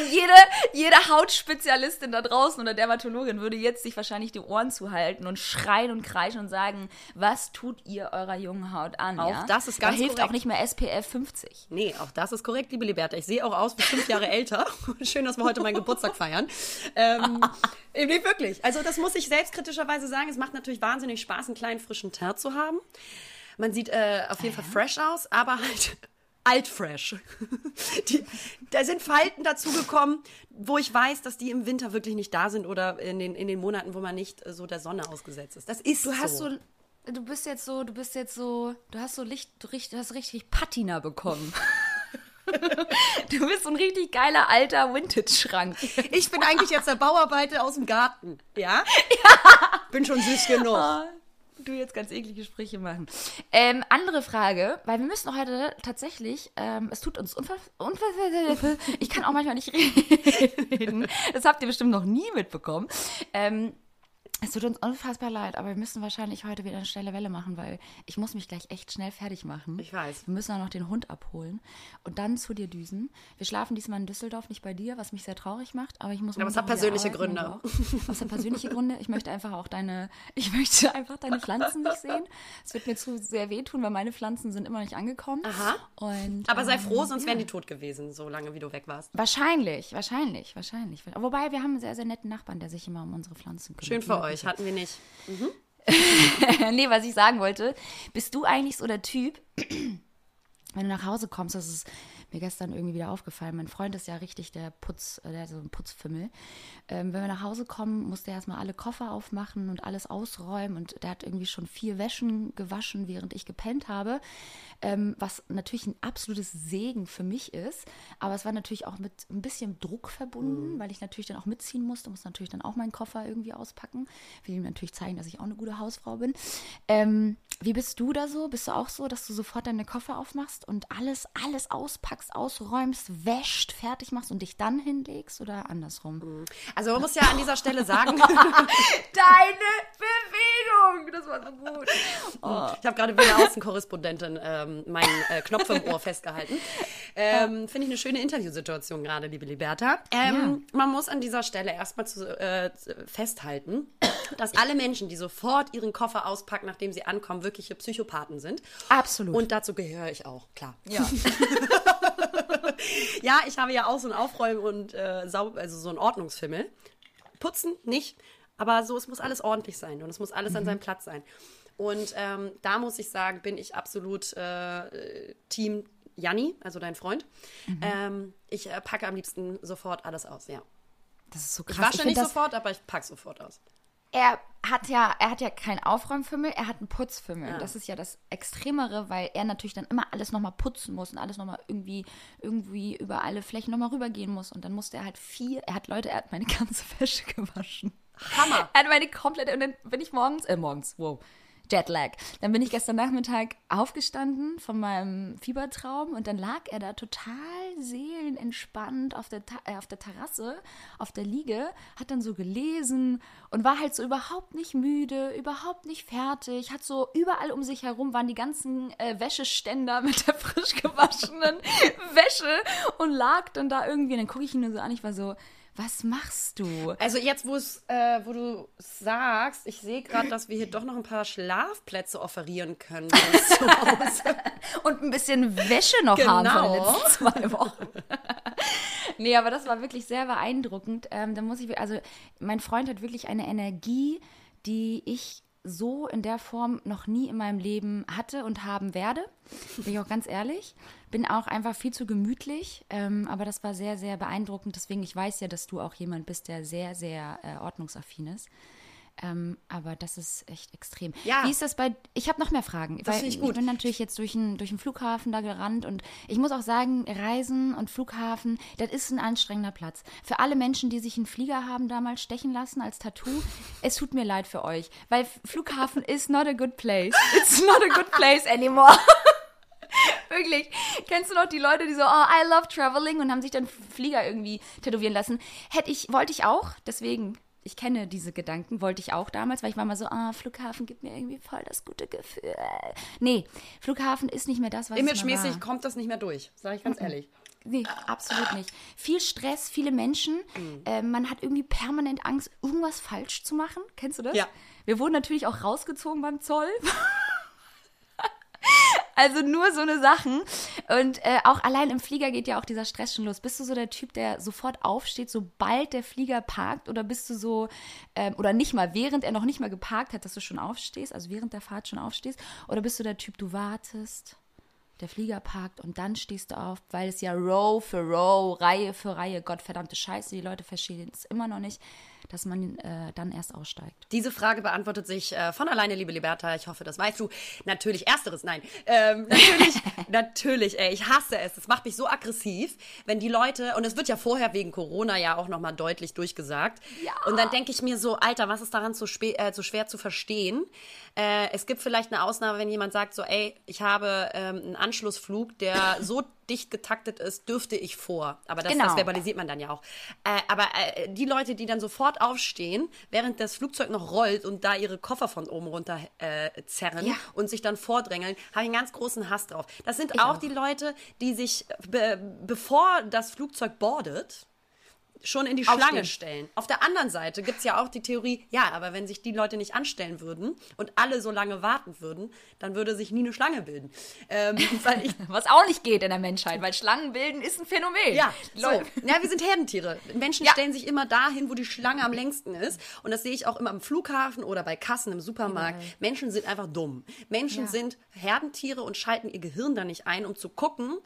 Und jede, jede Hautspezialistin da draußen oder Dermatologin würde jetzt sich wahrscheinlich die Ohren zuhalten und schreien und kreischen und sagen, was tut ihr eurer jungen Haut an?
Auch
ja?
das ist ganz
Da hilft
korrekt.
auch nicht mehr SPF 50.
Nee, auch das ist korrekt, liebe Liberta. Ich sehe auch aus wie fünf Jahre älter. Schön, dass wir heute meinen Geburtstag feiern. Ähm, nee, wirklich. Also das muss ich selbstkritischerweise sagen. Es macht natürlich wahnsinnig Spaß, einen kleinen frischen Teint zu haben. Man sieht äh, auf jeden Fall fresh aus, aber halt altfresh. Die, da sind Falten dazugekommen, wo ich weiß, dass die im Winter wirklich nicht da sind oder in den, in den Monaten, wo man nicht äh, so der Sonne ausgesetzt ist. Das ist
Du hast
so.
so, du bist jetzt so, du bist jetzt so, du hast so Licht, du hast richtig Patina bekommen. du bist so ein richtig geiler alter Vintage-Schrank.
Ich bin eigentlich jetzt der Bauarbeiter aus dem Garten. Ja? Ja. Bin schon süß genug.
Du jetzt ganz eklige Sprüche machen. Ähm, andere Frage, weil wir müssen heute tatsächlich, ähm, es tut uns unver ich kann auch manchmal nicht reden. Das habt ihr bestimmt noch nie mitbekommen. Ähm, es tut uns unfassbar leid, aber wir müssen wahrscheinlich heute wieder eine schnelle Welle machen, weil ich muss mich gleich echt schnell fertig machen.
Ich weiß.
Wir müssen auch noch den Hund abholen und dann zu dir düsen. Wir schlafen diesmal in Düsseldorf, nicht bei dir, was mich sehr traurig macht, aber ich muss
Aber es hat persönliche Gründe.
Es hat persönliche Gründe. Ich möchte einfach auch deine, ich möchte einfach deine Pflanzen nicht sehen. Es wird mir zu sehr wehtun, weil meine Pflanzen sind immer nicht angekommen.
Aha.
Und,
Aber sei
ähm,
froh, sonst
ja.
wären die tot gewesen, so lange wie du weg warst.
Wahrscheinlich, wahrscheinlich, wahrscheinlich. Wobei wir haben einen sehr, sehr netten Nachbarn, der sich immer um unsere Pflanzen kümmert.
Schön für euch, hatten wir nicht.
nee, was ich sagen wollte, bist du eigentlich so der Typ, wenn du nach Hause kommst, das ist mir gestern irgendwie wieder aufgefallen. Mein Freund ist ja richtig der Putz, äh, der so ein Putzfimmel. Ähm, wenn wir nach Hause kommen, muss der erstmal alle Koffer aufmachen und alles ausräumen und der hat irgendwie schon vier Wäschen gewaschen, während ich gepennt habe. Ähm, was natürlich ein absolutes Segen für mich ist. Aber es war natürlich auch mit ein bisschen Druck verbunden, weil ich natürlich dann auch mitziehen musste, muss natürlich dann auch meinen Koffer irgendwie auspacken. Will ihm natürlich zeigen, dass ich auch eine gute Hausfrau bin. Ähm, wie bist du da so? Bist du auch so, dass du sofort deine Koffer aufmachst und alles, alles auspackst, ausräumst, wäscht, fertig machst und dich dann hinlegst oder andersrum?
Also man muss ja an dieser Stelle sagen,
Deine Bewegung! Das war so gut.
ich habe gerade wie eine Außenkorrespondentin ähm, meinen äh, Knopf im Ohr festgehalten. Ähm, Finde ich eine schöne Interviewsituation gerade, liebe Liberta. Ähm, Man muss an dieser Stelle erstmal zu, äh, festhalten, dass alle Menschen, die sofort ihren Koffer auspacken, nachdem sie ankommen, wirkliche Psychopathen sind.
Absolut.
Und dazu gehöre ich auch, klar.
ja.
Ja, ich habe ja auch so ein Aufräumen und äh, sau also so ein Ordnungsfimmel. Putzen nicht, aber so, es muss alles ordentlich sein und es muss alles an seinem Platz sein. Und ähm, da muss ich sagen, bin ich absolut äh, Team Janni, also dein Freund. Ähm, ich äh, packe am liebsten sofort alles aus, ja.
Das ist so
Ich
krass.
wasche
find
nicht
das,
sofort, aber ich packe sofort aus.
Er hat ja, er hat ja keinen Aufräumfimmel, er hat einen Putzfimmel.
Ja.
Das ist ja das Extremere, weil er natürlich dann immer alles nochmal putzen muss und alles nochmal irgendwie, irgendwie über alle Flächen nochmal rübergehen muss. Und dann musste er halt vier, er hat Leute, er hat meine ganze Wäsche gewaschen.
Hammer.
Er hat meine komplette, und dann bin ich morgens, äh, morgens, wow. Jetlag. Dann bin ich gestern Nachmittag aufgestanden von meinem Fiebertraum und dann lag er da total seelenentspannt auf der, äh, auf der Terrasse, auf der Liege, hat dann so gelesen und war halt so überhaupt nicht müde, überhaupt nicht fertig, hat so überall um sich herum waren die ganzen äh, Wäscheständer mit der frisch gewaschenen Wäsche und lag dann da irgendwie. Und dann gucke ich ihn nur so an, ich war so, was machst du?
Also jetzt, wo es, äh, wo du sagst, ich sehe gerade, dass wir hier doch noch ein paar Schlafplätze offerieren können.
Und ein bisschen Wäsche noch
Genau.
haben von den letzten zwei Wochen. nee, aber das war wirklich sehr beeindruckend. Ähm, da muss ich, also mein Freund hat wirklich eine Energie, die ich so in der Form noch nie in meinem Leben hatte und haben werde. Bin ich auch ganz ehrlich. Bin auch einfach viel zu gemütlich. Ähm, aber das war sehr, sehr beeindruckend. Deswegen, ich weiß ja, dass du auch jemand bist, der sehr, sehr äh, ordnungsaffin ist. Ähm, aber das ist echt extrem.
Ja.
Wie ist das bei. Ich habe noch mehr Fragen.
Das ich gut.
bin natürlich jetzt durch den, durch Flughafen da gerannt und ich muss auch sagen, Reisen und Flughafen, das ist ein anstrengender Platz. Für alle Menschen, die sich einen Flieger haben damals stechen lassen als Tattoo, es tut mir leid für euch, weil Flughafen is not a good place. It's not a good place anymore. Wirklich. Kennst du noch die Leute, die so, oh, I love traveling und haben sich dann Flieger irgendwie tätowieren lassen? Hätte ich, wollte ich auch, deswegen, ich kenne diese Gedanken, wollte ich auch damals, weil ich war mal so, ah, Flughafen gibt mir irgendwie voll das gute Gefühl. Nee, Flughafen ist nicht mehr das, was
Imagemäßig kommt das nicht mehr durch, sage ich ganz ehrlich.
Nee, absolut nicht. Viel Stress, viele Menschen. Äh, man hat irgendwie permanent Angst, irgendwas falsch zu machen. Kennst du das?
Ja.
Wir wurden natürlich auch rausgezogen beim Zoll. Also nur so eine Sachen. Und äh, auch allein im Flieger geht ja auch dieser Stress schon los. Bist du so der Typ, der sofort aufsteht, sobald der Flieger parkt? Oder bist du so, ähm, oder nicht mal, während er noch nicht mal geparkt hat, dass du schon aufstehst, also während der Fahrt schon aufstehst? Oder bist du der Typ, du wartest, der Flieger parkt und dann stehst du auf, weil es ja Row für Row, Reihe für Reihe, Gottverdammte Scheiße, die Leute verstehen es immer noch nicht, dass man äh, dann erst aussteigt.
Diese Frage beantwortet sich äh, von alleine, liebe Liberta. Ich hoffe, das weißt du. Natürlich ersteres, nein. Ähm, natürlich, natürlich, ey, ich hasse es. Es macht mich so aggressiv, wenn die Leute, und es wird ja vorher wegen Corona ja auch nochmal deutlich durchgesagt.
Ja.
Und dann denke ich mir so, Alter, was ist daran so, äh, so schwer zu verstehen? Äh, es gibt vielleicht eine Ausnahme, wenn jemand sagt so, ey, ich habe ähm, einen Anschlussflug, der so dicht getaktet ist, dürfte ich vor. Aber das,
Genau.
das verbalisiert man dann ja auch. Äh, aber äh, die Leute, die dann sofort aufstehen, während das Flugzeug noch rollt und da ihre Koffer von oben runter äh, zerren
Ja.
und sich dann vordrängeln, habe ich einen ganz großen Hass drauf. Das sind auch,
auch.
die Leute, die sich, be bevor das Flugzeug boardet, schon in die
Aufstehen.
Schlange stellen. Auf der anderen Seite gibt es ja auch die Theorie, ja, aber wenn sich die Leute nicht anstellen würden und alle so lange warten würden, dann würde sich nie eine Schlange bilden. Ähm, ich
Was auch nicht geht in der Menschheit, weil Schlangen bilden ist ein Phänomen.
ja, so. Ja, wir sind Herdentiere. Menschen
Ja.
stellen sich immer dahin, wo die Schlange am längsten ist. Und das sehe ich auch immer am Flughafen oder bei Kassen im Supermarkt. Menschen sind einfach dumm. Menschen
Ja.
sind Herdentiere und schalten ihr Gehirn da nicht ein, um zu gucken,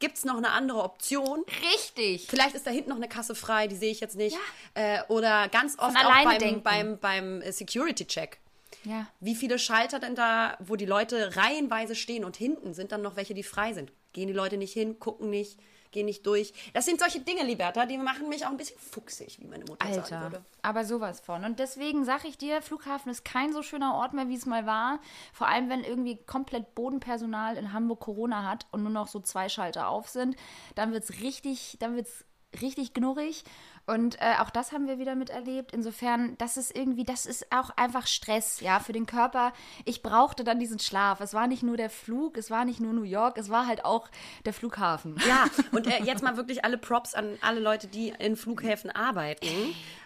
gibt es noch eine andere Option?
Richtig.
Vielleicht ist da hinten noch eine Kasse frei, die sehe ich jetzt nicht. Äh, oder ganz oft auch
alleine
beim, beim, beim äh, Security-Check.
Ja.
Wie viele Schalter denn da, wo die Leute reihenweise stehen und hinten sind dann noch welche, die frei sind? Gehen die Leute nicht hin, gucken nicht, gehen nicht durch? Das sind solche Dinge, Liberta, die machen mich auch ein bisschen fuchsig, wie meine Mutter sagen
Alter,
würde.
aber sowas von. Und deswegen sage ich dir, Flughafen ist kein so schöner Ort mehr, wie es mal war. Vor allem, wenn irgendwie komplett Bodenpersonal in Hamburg Corona hat und nur noch so zwei Schalter auf sind, dann wird es richtig, dann wird's richtig knurrig. Und äh, auch das haben wir wieder miterlebt. Insofern, das ist irgendwie, das ist auch einfach Stress, ja, für den Körper. Ich brauchte dann diesen Schlaf. Es war nicht nur der Flug, es war nicht nur New York, es war halt auch der Flughafen.
Ja, und äh, jetzt mal wirklich alle Props an alle Leute, die in Flughäfen arbeiten.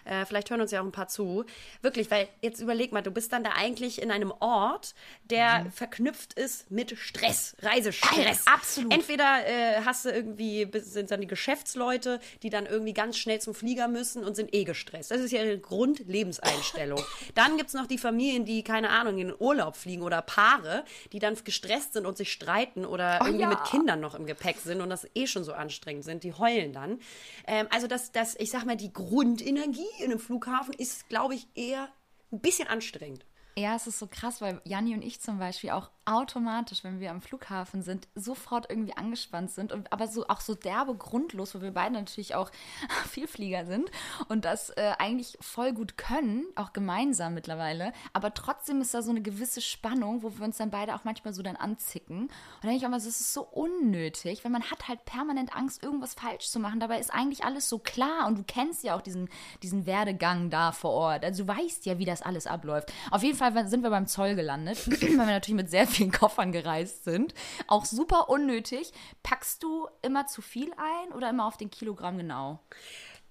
Äh, vielleicht hören uns ja auch ein paar zu. Wirklich, weil jetzt überleg mal, du bist dann da eigentlich in einem Ort, der verknüpft ist mit Stress, Reisestress.
Geil, absolut.
Entweder äh, hast du irgendwie, sind dann die Geschäftsleute, die dann irgendwie ganz schnell zum Flieger müssen und sind eh gestresst. Das ist ja ihre Grundlebenseinstellung. dann gibt es noch die Familien, die, keine Ahnung, in den Urlaub fliegen oder Paare, die dann gestresst sind und sich streiten oder irgendwie
ja.
mit Kindern noch im Gepäck sind und das eh schon so anstrengend sind, die heulen dann. Ähm, also das, das, ich sag mal, die Grundenergie in einem Flughafen ist, glaube ich, eher ein bisschen anstrengend.
Ja, es ist so krass, weil Janni und ich zum Beispiel auch automatisch, wenn wir am Flughafen sind, sofort irgendwie angespannt sind, und, aber so auch so derbe grundlos, wo wir beide natürlich auch Vielflieger sind und das äh, eigentlich voll gut können, auch gemeinsam mittlerweile. Aber trotzdem ist da so eine gewisse Spannung, wo wir uns dann beide auch manchmal so dann anzicken. Und dann denke ich auch mal, das ist so unnötig, weil man hat halt permanent Angst, irgendwas falsch zu machen. Dabei ist eigentlich alles so klar und du kennst ja auch diesen, diesen Werdegang da vor Ort. Also du weißt ja, wie das alles abläuft. Auf jeden Fall sind wir beim Zoll gelandet, weil wir natürlich mit sehr vielen Koffern gereist sind. Auch super unnötig. Packst du immer zu viel ein oder immer auf den Kilogramm genau?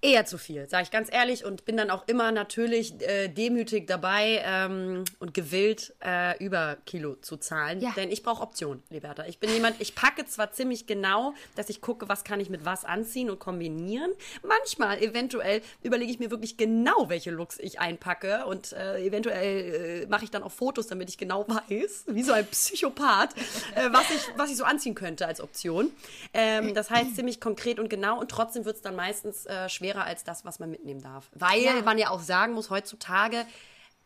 Eher zu viel, sage ich ganz ehrlich, und bin dann auch immer natürlich äh, demütig dabei ähm, und gewillt, äh, über Kilo zu zahlen.
Ja.
Denn ich brauche Optionen, Liberta. Ich bin jemand, ich packe zwar ziemlich genau, dass ich gucke, was kann ich mit was anziehen und kombinieren. Manchmal, eventuell, überlege ich mir wirklich genau, welche Looks ich einpacke und äh, eventuell äh, mache ich dann auch Fotos, damit ich genau weiß, wie so ein Psychopath, äh, was, ich, was ich so anziehen könnte als Option. Ähm, das heißt ziemlich konkret und genau und trotzdem wird es dann meistens äh, schwerer als das, was man mitnehmen darf. Weil
Ja.
man ja auch sagen muss, heutzutage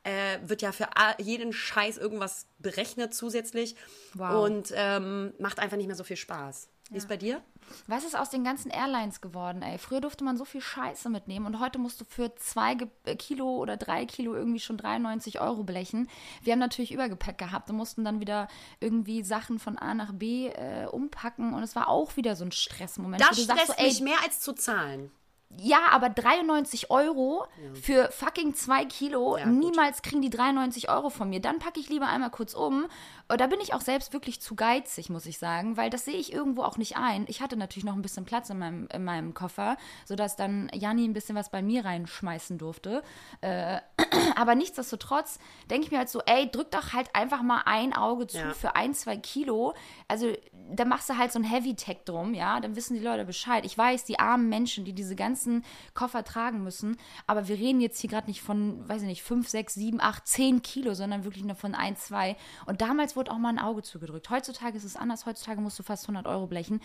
äh, wird ja für jeden Scheiß irgendwas berechnet zusätzlich
Wow.
und ähm, macht einfach nicht mehr so viel Spaß. Wie ist bei dir?
Was ist aus den ganzen Airlines geworden, ey? Früher durfte man so viel Scheiße mitnehmen und heute musst du für zwei Ge äh, Kilo oder drei Kilo irgendwie schon 93 Euro blechen. Wir haben natürlich Übergepäck gehabt und mussten dann wieder irgendwie Sachen von A nach B äh, umpacken und es war auch wieder so ein Stressmoment.
Das
du sagst
stresst
so, ey,
mich mehr als zu zahlen.
Ja, aber 93 Euro für fucking zwei Kilo,
Ja,
niemals kriegen die 93 Euro von mir. Dann packe ich lieber einmal kurz um. Und Da bin ich auch selbst wirklich zu geizig, muss ich sagen, weil das sehe ich irgendwo auch nicht ein. Ich hatte natürlich noch ein bisschen Platz in meinem, in meinem Koffer, sodass dann Janni ein bisschen was bei mir reinschmeißen durfte. Äh, aber nichtsdestotrotz denke ich mir halt so, ey, drück doch halt einfach mal ein Auge zu
Ja.
für ein, zwei Kilo. Also da machst du halt so ein Heavy-Tech drum, ja, dann wissen die Leute Bescheid. Ich weiß, die armen Menschen, die diese ganzen Koffer tragen müssen, aber wir reden jetzt hier gerade nicht von, weiß ich nicht, 5, 6, 7, 8, 10 Kilo, sondern wirklich nur von ein, zwei. Und damals wurde auch mal ein Auge zugedrückt. Heutzutage ist es anders, heutzutage musst du fast 100 Euro blechen.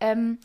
Ähm,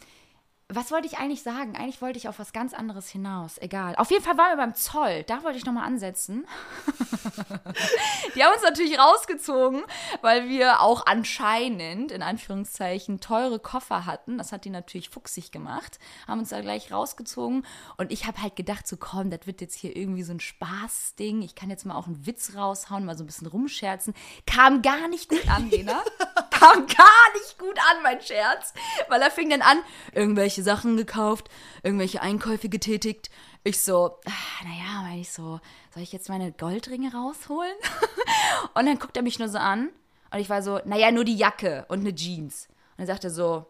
was wollte ich eigentlich sagen? Eigentlich wollte ich auf was ganz anderes hinaus. Egal. Auf jeden Fall waren wir beim Zoll. Da wollte ich nochmal ansetzen. Die haben uns natürlich rausgezogen, weil wir auch anscheinend, in Anführungszeichen, teure Koffer hatten. Das hat die natürlich fuchsig gemacht. Haben uns da gleich rausgezogen. Und ich habe halt gedacht, so komm, das wird jetzt hier irgendwie so ein Spaßding. Ich kann jetzt mal auch einen Witz raushauen, mal so ein bisschen rumscherzen. Kam gar nicht gut an, Lena. Kam gar nicht gut an, mein Scherz. Weil er fing dann an, irgendwelche Sachen gekauft, irgendwelche Einkäufe getätigt. Ich so, ah, naja, meine ich so, soll ich jetzt meine Goldringe rausholen? Und dann guckt er mich nur so an und ich war so, naja, nur die Jacke und eine Jeans. Und dann sagt er so,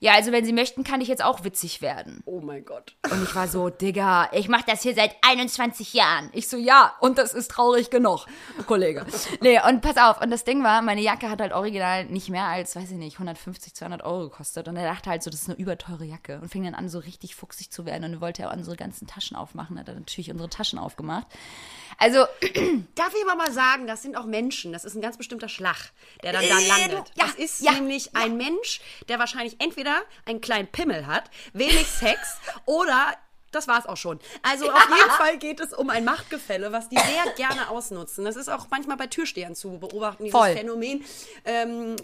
ja, also wenn Sie möchten, kann ich jetzt auch witzig werden.
Oh mein Gott.
Und ich war so, Digga, ich mach das hier seit 21 Jahren. Ich so, ja, und das ist traurig genug, Kollege. Nee, und pass auf, und das Ding war, meine Jacke hat halt original nicht mehr als, weiß ich nicht, 150, 200 Euro gekostet. Und er dachte halt so, das ist eine überteure Jacke. Und fing dann an, so richtig fuchsig zu werden. Und er wollte ja auch unsere ganzen Taschen aufmachen. Hat er natürlich unsere Taschen aufgemacht. Also,
Darf ich aber mal sagen, das sind auch Menschen. Das ist ein ganz bestimmter Schlag, der dann da
Äh,
landet.
ja,
das ist
ja,
nämlich ein Mensch, der wahrscheinlich entweder einen kleinen Pimmel hat, wenig Sex oder das war's auch schon. Also auf jeden Fall geht es um ein Machtgefälle, was die sehr gerne ausnutzen. Das ist auch manchmal bei Türstehern zu beobachten, dieses
Voll.
Phänomen, ähm,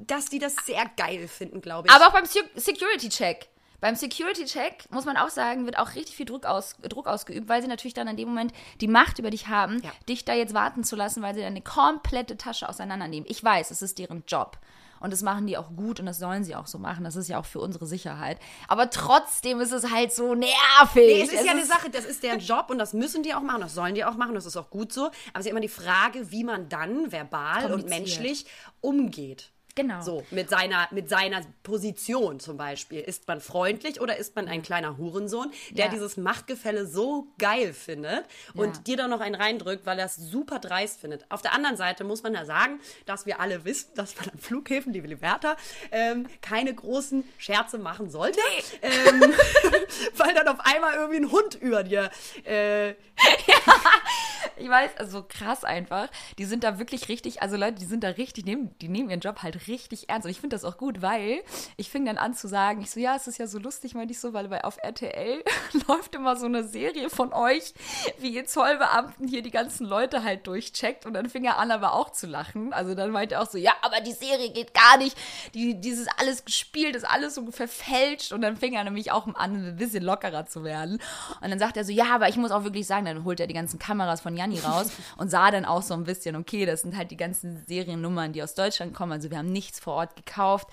dass die das sehr geil finden, glaube ich.
Aber auch beim Se- Security-Check. Beim Security-Check, muss man auch sagen, wird auch richtig viel Druck, aus, Druck ausgeübt, weil sie natürlich dann in dem Moment die Macht über dich haben,
Ja.
dich da jetzt warten zu lassen, weil sie deine komplette Tasche auseinandernehmen. Ich weiß, es ist deren Job. Und das machen die auch gut und das sollen sie auch so machen. Das ist ja auch für unsere Sicherheit. Aber trotzdem ist es halt so nervig.
Nee, es ist ja eine
ist-
Sache, das ist deren Job und das müssen die auch machen, das sollen die auch machen, das ist auch gut so. Aber es ist ja immer die Frage, wie man dann verbal und menschlich umgeht.
Genau.
So, mit seiner, mit seiner Position zum Beispiel. Ist man freundlich oder ist man ein kleiner Hurensohn, der
Ja.
dieses Machtgefälle so geil findet und
Ja.
dir dann noch einen reindrückt, weil er es super dreist findet. Auf der anderen Seite muss man ja sagen, dass wir alle wissen, dass man an Flughäfen, liebe Liberta, ähm, keine großen Scherze machen sollte. Ähm, weil dann auf einmal irgendwie ein Hund über dir äh,
Ich weiß, also krass einfach. Die sind da wirklich richtig, also Leute, die sind da richtig, nehmen, die nehmen ihren Job halt richtig ernst. Und ich finde das auch gut, weil ich fing dann an zu sagen, ich so, ja, es ist ja so lustig, meinte ich so, weil bei auf RTL läuft immer so eine Serie von euch, wie ihr Zollbeamten hier die ganzen Leute halt durchcheckt. Und dann fing er an, aber auch zu lachen. Also dann meinte er auch so, ja, aber die Serie geht gar nicht. Die, dieses alles gespielt, ist alles so verfälscht. Und dann fing er nämlich auch an, ein bisschen lockerer zu werden. Und dann sagt er so, ja, aber ich muss auch wirklich sagen, dann holt er die ganzen Kameras von Janni raus und sah dann auch so ein bisschen, okay, das sind halt die ganzen Seriennummern, die aus Deutschland kommen. Also wir haben nichts vor Ort gekauft,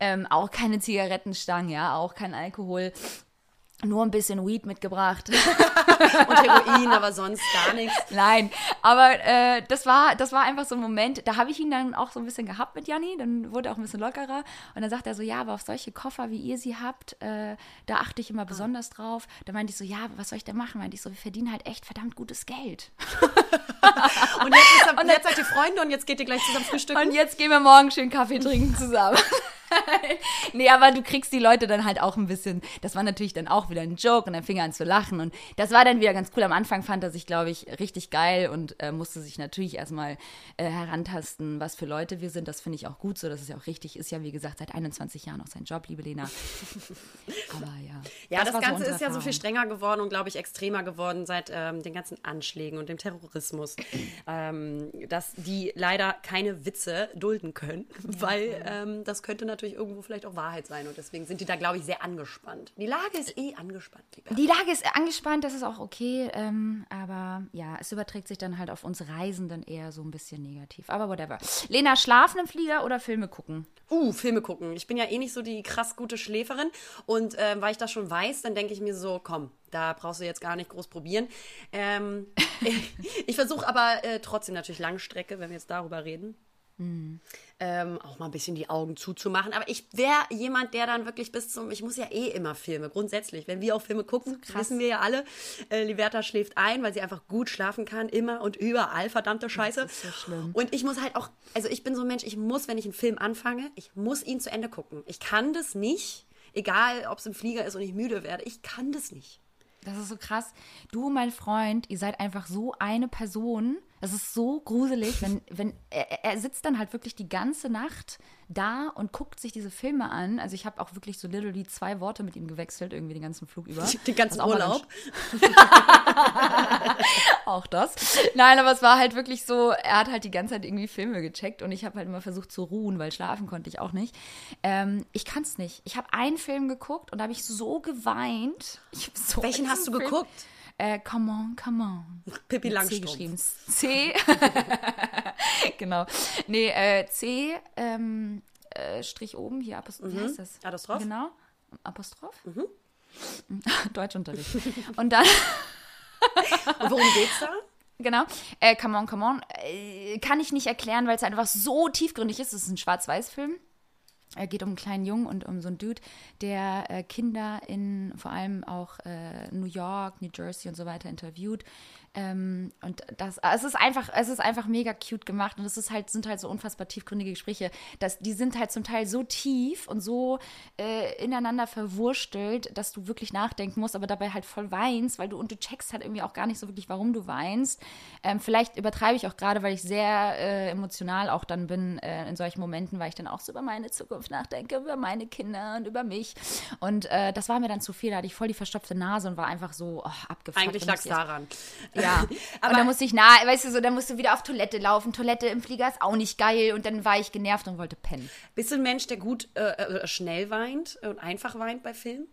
ähm, auch keine Zigarettenstangen, ja, auch kein Alkohol nur ein bisschen Weed mitgebracht.
und Heroin, aber sonst gar nichts.
Nein, aber äh, das, war, das war einfach so ein Moment, da habe ich ihn dann auch so ein bisschen gehabt mit Janni, dann wurde er auch ein bisschen lockerer und dann sagt er so, ja, aber auf solche Koffer, wie ihr sie habt, äh, da achte ich immer besonders drauf. Da meinte ich so, ja, was soll ich denn machen? Meinte ich so, wir verdienen halt echt verdammt gutes Geld.
und jetzt, ist, und jetzt seid ihr Freunde und jetzt geht ihr gleich zusammen frühstücken?
Und jetzt gehen wir morgen schön Kaffee trinken zusammen. nee, aber du kriegst die Leute dann halt auch ein bisschen, das war natürlich dann auch wieder ein Joke und dann fing er an zu lachen und das war dann wieder ganz cool. Am Anfang fand er sich, glaube ich, richtig geil und äh, musste sich natürlich erstmal äh, herantasten, was für Leute wir sind. Das finde ich auch gut so, dass es ja auch richtig ist. Ja, wie gesagt, seit 21 Jahren auch sein Job, liebe Lena.
aber ja. Ja, das, das Ganze so ist ja so viel strenger geworden und, glaube ich, extremer geworden seit ähm, den ganzen Anschlägen und dem Terrorismus, ähm, dass die leider keine Witze dulden können, ja, weil ähm, das könnte natürlich natürlich irgendwo vielleicht auch Wahrheit sein. Und deswegen sind die da, glaube ich, sehr angespannt. Die Lage ist eh angespannt.
Lieber. Die Lage ist angespannt, das ist auch okay. Ähm, aber ja, es überträgt sich dann halt auf uns Reisenden eher so ein bisschen negativ. Aber whatever. Lena, schlafen im Flieger oder Filme gucken?
Uh, Filme gucken. Ich bin ja eh nicht so die krass gute Schläferin. Und äh, weil ich das schon weiß, dann denke ich mir so, komm, da brauchst du jetzt gar nicht groß probieren. Ähm, ich versuche aber äh, trotzdem natürlich Langstrecke, wenn wir jetzt darüber reden. Mhm. Ähm, auch mal ein bisschen die Augen zuzumachen. Aber ich wäre jemand, der dann wirklich bis zum, ich muss ja eh immer Filme, grundsätzlich. Wenn wir auch Filme gucken, Krass. wissen wir ja alle, äh, Liberta schläft ein, weil sie einfach gut schlafen kann, immer und überall, verdammte Scheiße. Das ist so schlimm. Und ich muss halt auch, also ich bin so ein Mensch, ich muss, wenn ich einen Film anfange, ich muss ihn zu Ende gucken. Ich kann das nicht, egal ob es im Flieger ist und ich müde werde, ich kann das nicht.
Das ist so krass. Du, mein Freund, ihr seid einfach so eine Person, das ist so gruselig, wenn, wenn er, er, sitzt dann halt wirklich die ganze Nacht da und guckt sich diese Filme an. Also ich habe auch wirklich so literally zwei Worte mit ihm gewechselt, irgendwie den ganzen Flug über.
Den ganzen Urlaub.
auch das. Nein, aber es war halt wirklich so, er hat halt die ganze Zeit irgendwie Filme gecheckt und ich habe halt immer versucht zu ruhen, weil schlafen konnte ich auch nicht. Ähm, ich kann es nicht. Ich habe einen Film geguckt und da habe ich so geweint. So
Welchen hast du Film. geguckt?
Äh, come on, come on.
Pippi Langstrumpf.
C geschrieben. C. genau. Nee, äh, C, ähm, äh, Strich oben, hier, Apostroph, mhm. wie heißt das?
Apostroph.
Genau. Apostroph. Mhm. Deutschunterricht. Und dann.
Und worum geht's da?
Genau. Äh, come on, come on. Äh, kann ich nicht erklären, weil es einfach so tiefgründig ist. Es ist ein Schwarz-Weiß-Film. Er geht um einen kleinen Jungen und um so einen Dude, der äh, Kinder in vor allem auch äh, New York, New Jersey und so weiter interviewt, ähm, und das, es ist einfach, es ist einfach mega cute gemacht und es ist halt, sind halt so unfassbar tiefgründige Gespräche. dass die sind halt zum Teil so tief und so äh, ineinander verwurstelt, dass du wirklich nachdenken musst, aber dabei halt voll weinst, weil du und du checkst halt irgendwie auch gar nicht so wirklich, warum du weinst. Ähm, vielleicht übertreibe ich auch gerade, weil ich sehr äh, emotional auch dann bin äh, in solchen Momenten, weil ich dann auch so über meine Zukunft nachdenke, über meine Kinder und über mich. Und äh, das war mir dann zu viel. Da hatte ich voll die verstopfte Nase und war einfach so oh, abgefuckt.
Eigentlich lag es daran.
Ja, ja. aber und dann musste ich nah, weißt du, so, dann musst du wieder auf Toilette laufen. Toilette im Flieger ist auch nicht geil. Und dann war ich genervt und wollte pennen.
Bist du ein Mensch, der gut äh, äh, schnell weint und einfach weint bei Filmen?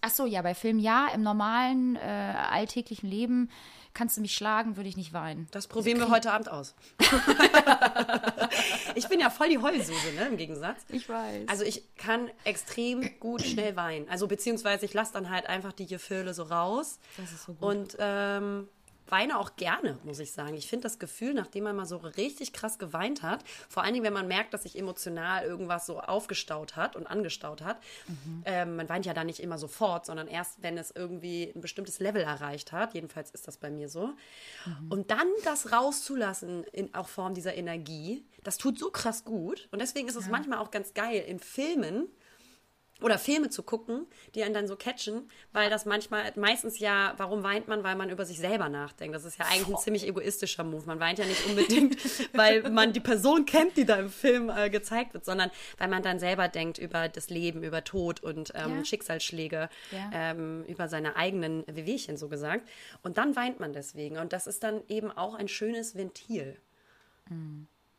Ach so, ja, bei Filmen ja. Im normalen, äh, alltäglichen Leben kannst du mich schlagen, würde ich nicht weinen.
Das probieren wir heute Abend aus. ich bin ja voll die Heulsuse, ne, im Gegensatz.
Ich weiß.
Also ich kann extrem gut schnell weinen. Also beziehungsweise ich lasse dann halt einfach die Gefühle so raus.
Das ist so gut.
Und ähm, weine auch gerne, muss ich sagen. Ich finde das Gefühl, nachdem man mal so richtig krass geweint hat, vor allen Dingen, wenn man merkt, dass sich emotional irgendwas so aufgestaut hat und angestaut hat, mhm. ähm, man weint ja dann nicht immer sofort, sondern erst, wenn es irgendwie ein bestimmtes Level erreicht hat. Jedenfalls ist das bei mir so. Mhm. Und dann das rauszulassen in auch Form dieser Energie, das tut so krass gut. Und deswegen ist es ja. manchmal auch ganz geil in Filmen, oder Filme zu gucken, die einen dann so catchen, weil das manchmal, meistens ja, warum weint man? Weil man über sich selber nachdenkt. Das ist ja eigentlich ein ziemlich egoistischer Move. Man weint ja nicht unbedingt, weil man die Person kennt, die da im Film äh, gezeigt wird, sondern weil man dann selber denkt über das Leben, über Tod und ähm,
Ja.
Schicksalsschläge,
Ja.
ähm, über seine eigenen Wehwehchen so gesagt. Und dann weint man deswegen. Und das ist dann eben auch ein schönes Ventil.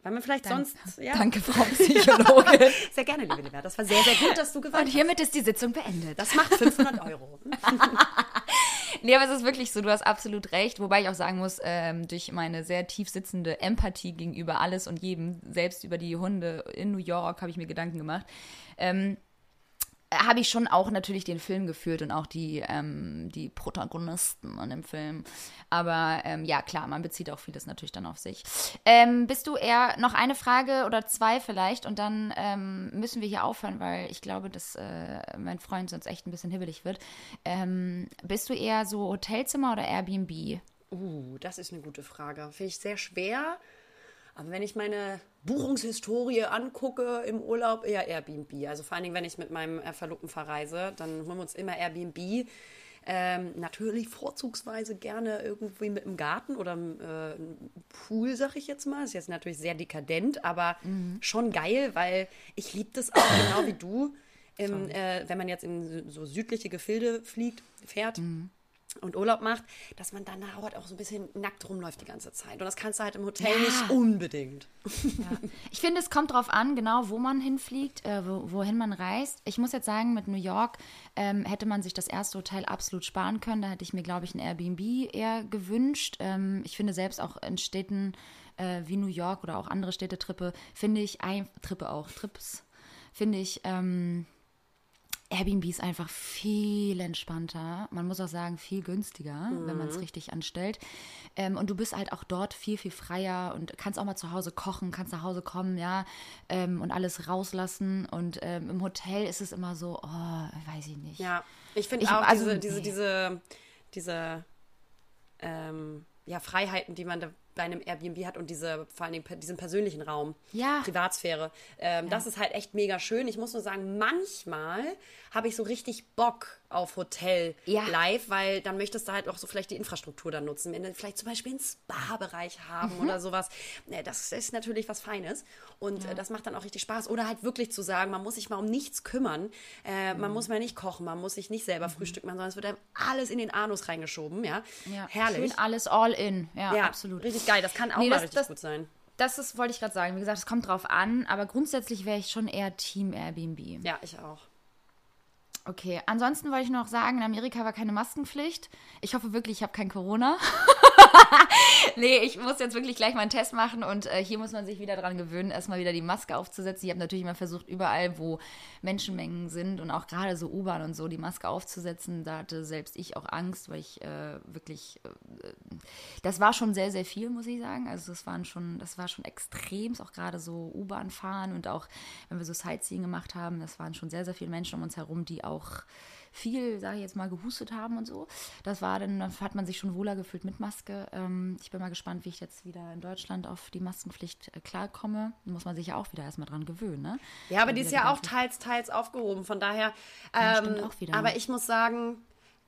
Weil man vielleicht sonst, ja,
Danke, Frau Psychologin.
sehr gerne, liebe Levert. Das war sehr, sehr gut, dass du geweint
Und hiermit ist die Sitzung beendet.
Das macht 500 Euro.
Nee, aber es ist wirklich so, du hast absolut recht. Wobei ich auch sagen muss, ähm, durch meine sehr tief sitzende Empathie gegenüber alles und jedem, selbst über die Hunde in New York, habe ich mir Gedanken gemacht. Ähm, habe ich schon auch natürlich den Film gefühlt und auch die, ähm, die Protagonisten an dem Film. Aber ähm, ja, klar, man bezieht auch vieles natürlich dann auf sich. Ähm, bist du eher noch eine Frage oder zwei vielleicht und dann ähm, müssen wir hier aufhören, weil ich glaube, dass äh, mein Freund sonst echt ein bisschen hibbelig wird. Ähm, bist du eher so Hotelzimmer oder Airbnb?
Uh, das ist eine gute Frage. Finde ich sehr schwer. Aber wenn ich meine Buchungshistorie angucke im Urlaub, eher Airbnb. Also vor allen Dingen, wenn ich mit meinem äh, Verlobten verreise, dann holen wir uns immer Airbnb. Ähm, natürlich vorzugsweise gerne irgendwie mit einem Garten oder einem äh, Pool, sag ich jetzt mal. Ist jetzt natürlich sehr dekadent, aber schon geil, weil ich liebe das auch, genau wie du. Im, äh, wenn man jetzt in so südliche Gefilde fliegt, fährt, und Urlaub macht, dass man dann halt auch so ein bisschen nackt rumläuft die ganze Zeit. Und das kannst du halt im Hotel
Ja.
nicht unbedingt.
Ich finde, es kommt drauf an, genau wo man hinfliegt, äh, wo, wohin man reist. Ich muss jetzt sagen, mit New York ähm, hätte man sich das erste Hotel absolut sparen können. Da hätte ich mir, glaube ich, ein Airbnb eher gewünscht. Ähm, ich finde selbst auch in Städten äh, wie New York oder auch andere Städtetrippe, finde ich, ein, Trippe auch, Trips, finde ich, ähm, Airbnb ist einfach viel entspannter. Man muss auch sagen, viel günstiger, wenn man es richtig anstellt. Ähm, und du bist halt auch dort viel, viel freier und kannst auch mal zu Hause kochen, kannst nach Hause kommen, ja, ähm, und alles rauslassen. Und ähm, im Hotel ist es immer so, oh, weiß ich nicht.
Ja, ich finde
Ich-
auch
also,
diese, diese,
nee.
diese, diese ähm, ja, Freiheiten, die man da bei einem Airbnb hat und diese, vor allen Dingen diesen persönlichen Raum,
Ja.
Privatsphäre. Ähm, Das ist halt echt mega schön. Ich muss nur sagen, manchmal habe ich so richtig Bock auf Hotel
Ja.
live, weil dann möchtest du halt auch so vielleicht die Infrastruktur dann nutzen. Wenn du vielleicht zum Beispiel einen Spa-Bereich haben
Mhm.
oder sowas. Das ist natürlich was Feines und äh, das macht dann auch richtig Spaß. Oder halt wirklich zu sagen, man muss sich mal um nichts kümmern. Äh,
Mhm.
Man muss mal nicht kochen, man muss sich nicht selber Frühstück machen, sondern es wird einem alles in den Anus reingeschoben. Ja,
Ja,
herrlich.
Schön alles all in. Ja,
ja,
absolut.
Richtig geil. Das kann auch
Nee,
mal
das-
richtig
das-
gut sein.
Das ist, wollte ich gerade sagen. Wie gesagt, es kommt drauf an, aber grundsätzlich wäre ich schon eher Team Airbnb.
Ja, ich auch.
Okay, ansonsten wollte ich noch sagen, in Amerika war keine Maskenpflicht. Ich hoffe wirklich, ich habe kein Corona. nee, ich muss jetzt wirklich gleich mal einen Test machen und äh, hier muss man sich wieder dran gewöhnen, erstmal wieder die Maske aufzusetzen. Ich habe natürlich immer versucht, überall, wo Menschenmengen sind und auch gerade so U-Bahn und so, die Maske aufzusetzen. Da hatte selbst ich auch Angst, weil ich äh, wirklich, äh, das war schon sehr, sehr viel, muss ich sagen. Also das waren schon, das war schon extrem, auch gerade so U-Bahn fahren und auch, wenn wir so Sightseeing gemacht haben, das waren schon sehr, sehr viele Menschen um uns herum, die auch viel, sage ich jetzt mal, gehustet haben und so. Das war dann, dann hat man sich schon wohler gefühlt mit Maske. Ähm, ich bin mal gespannt, wie ich jetzt wieder in Deutschland auf die Maskenpflicht äh, klarkomme. Da muss man sich ja auch wieder erstmal dran gewöhnen, ne?
Ja, aber die ist ja auch teils, teils aufgehoben. Von daher.
Ja,
Ähm,
auch wieder.
Aber ich muss sagen,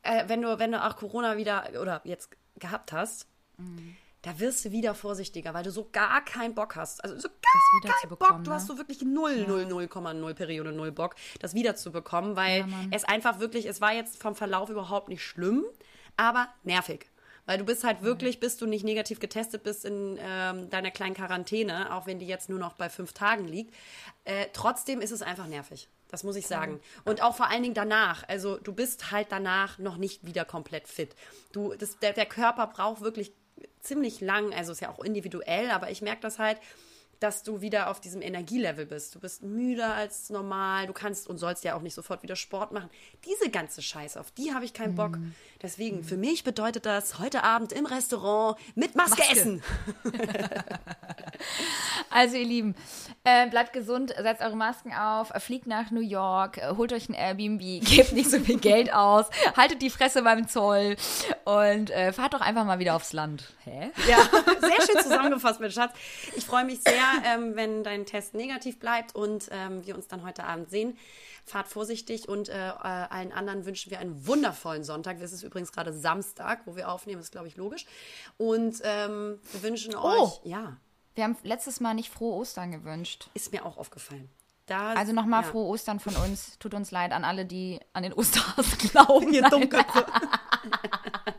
äh, wenn, du, wenn du auch Corona wieder oder jetzt gehabt hast,
Mhm.
Da wirst du wieder vorsichtiger, weil du so gar keinen Bock hast. Also so gar
wieder zu
keinen Bock. Du
ne?
hast so wirklich 0, 0, 0,0 Periode 0 Bock, das wiederzubekommen, weil
Ja,
es einfach wirklich, es war jetzt vom Verlauf überhaupt nicht schlimm, aber nervig. Weil du bist halt wirklich, bis du nicht negativ getestet bist in ähm, deiner kleinen Quarantäne, auch wenn die jetzt nur noch bei fünf Tagen liegt, äh, trotzdem ist es einfach nervig. Das muss ich sagen. Und auch vor allen Dingen danach. Also du bist halt danach noch nicht wieder komplett fit. Du, das, der, der Körper braucht wirklich ziemlich lang, also ist ja auch individuell, aber ich merke das halt, dass du wieder auf diesem Energielevel bist. Du bist müder als normal, du kannst und sollst ja auch nicht sofort wieder Sport machen. Diese ganze Scheiße, auf die habe ich keinen Bock. Deswegen, für mich bedeutet das heute Abend im Restaurant mit Maske,
Maske.
essen.
Also ihr Lieben, äh, bleibt gesund, setzt eure Masken auf, fliegt nach New York, äh, holt euch ein Airbnb, gebt nicht so viel Geld aus, haltet die Fresse beim Zoll Und äh, fahrt doch einfach mal wieder aufs Land. Hä?
Ja, sehr schön zusammengefasst, mein Schatz. Ich freue mich sehr, ähm, wenn dein Test negativ bleibt und ähm, wir uns dann heute Abend sehen. Fahrt vorsichtig und äh, äh, allen anderen wünschen wir einen wundervollen Sonntag. Es ist übrigens gerade Samstag, wo wir aufnehmen, ist glaube ich logisch. Und ähm, wir wünschen
Oh.
euch, ja,
Wir haben letztes Mal nicht frohe Ostern gewünscht.
ist mir auch aufgefallen. Da,
Also nochmal
ja.
frohe Ostern von uns. Tut uns leid an alle, die an den Osterhasen glauben.
Ihr. Dummköpfe.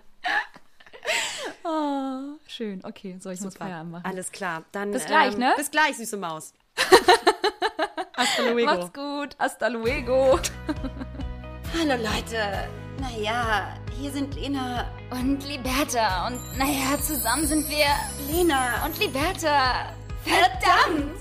Ah, schön, okay. So, ich muss
Super.
Feierabend machen.
Alles klar. Dann,
Bis gleich,
ähm,
ne?
Bis gleich, süße Maus. Hasta luego.
Macht's gut. Hasta luego.
Hallo Leute. Naja, hier sind Lena.
Und Liberta. Und naja, zusammen sind wir.
Lena.
Und Liberta.
Verdammt!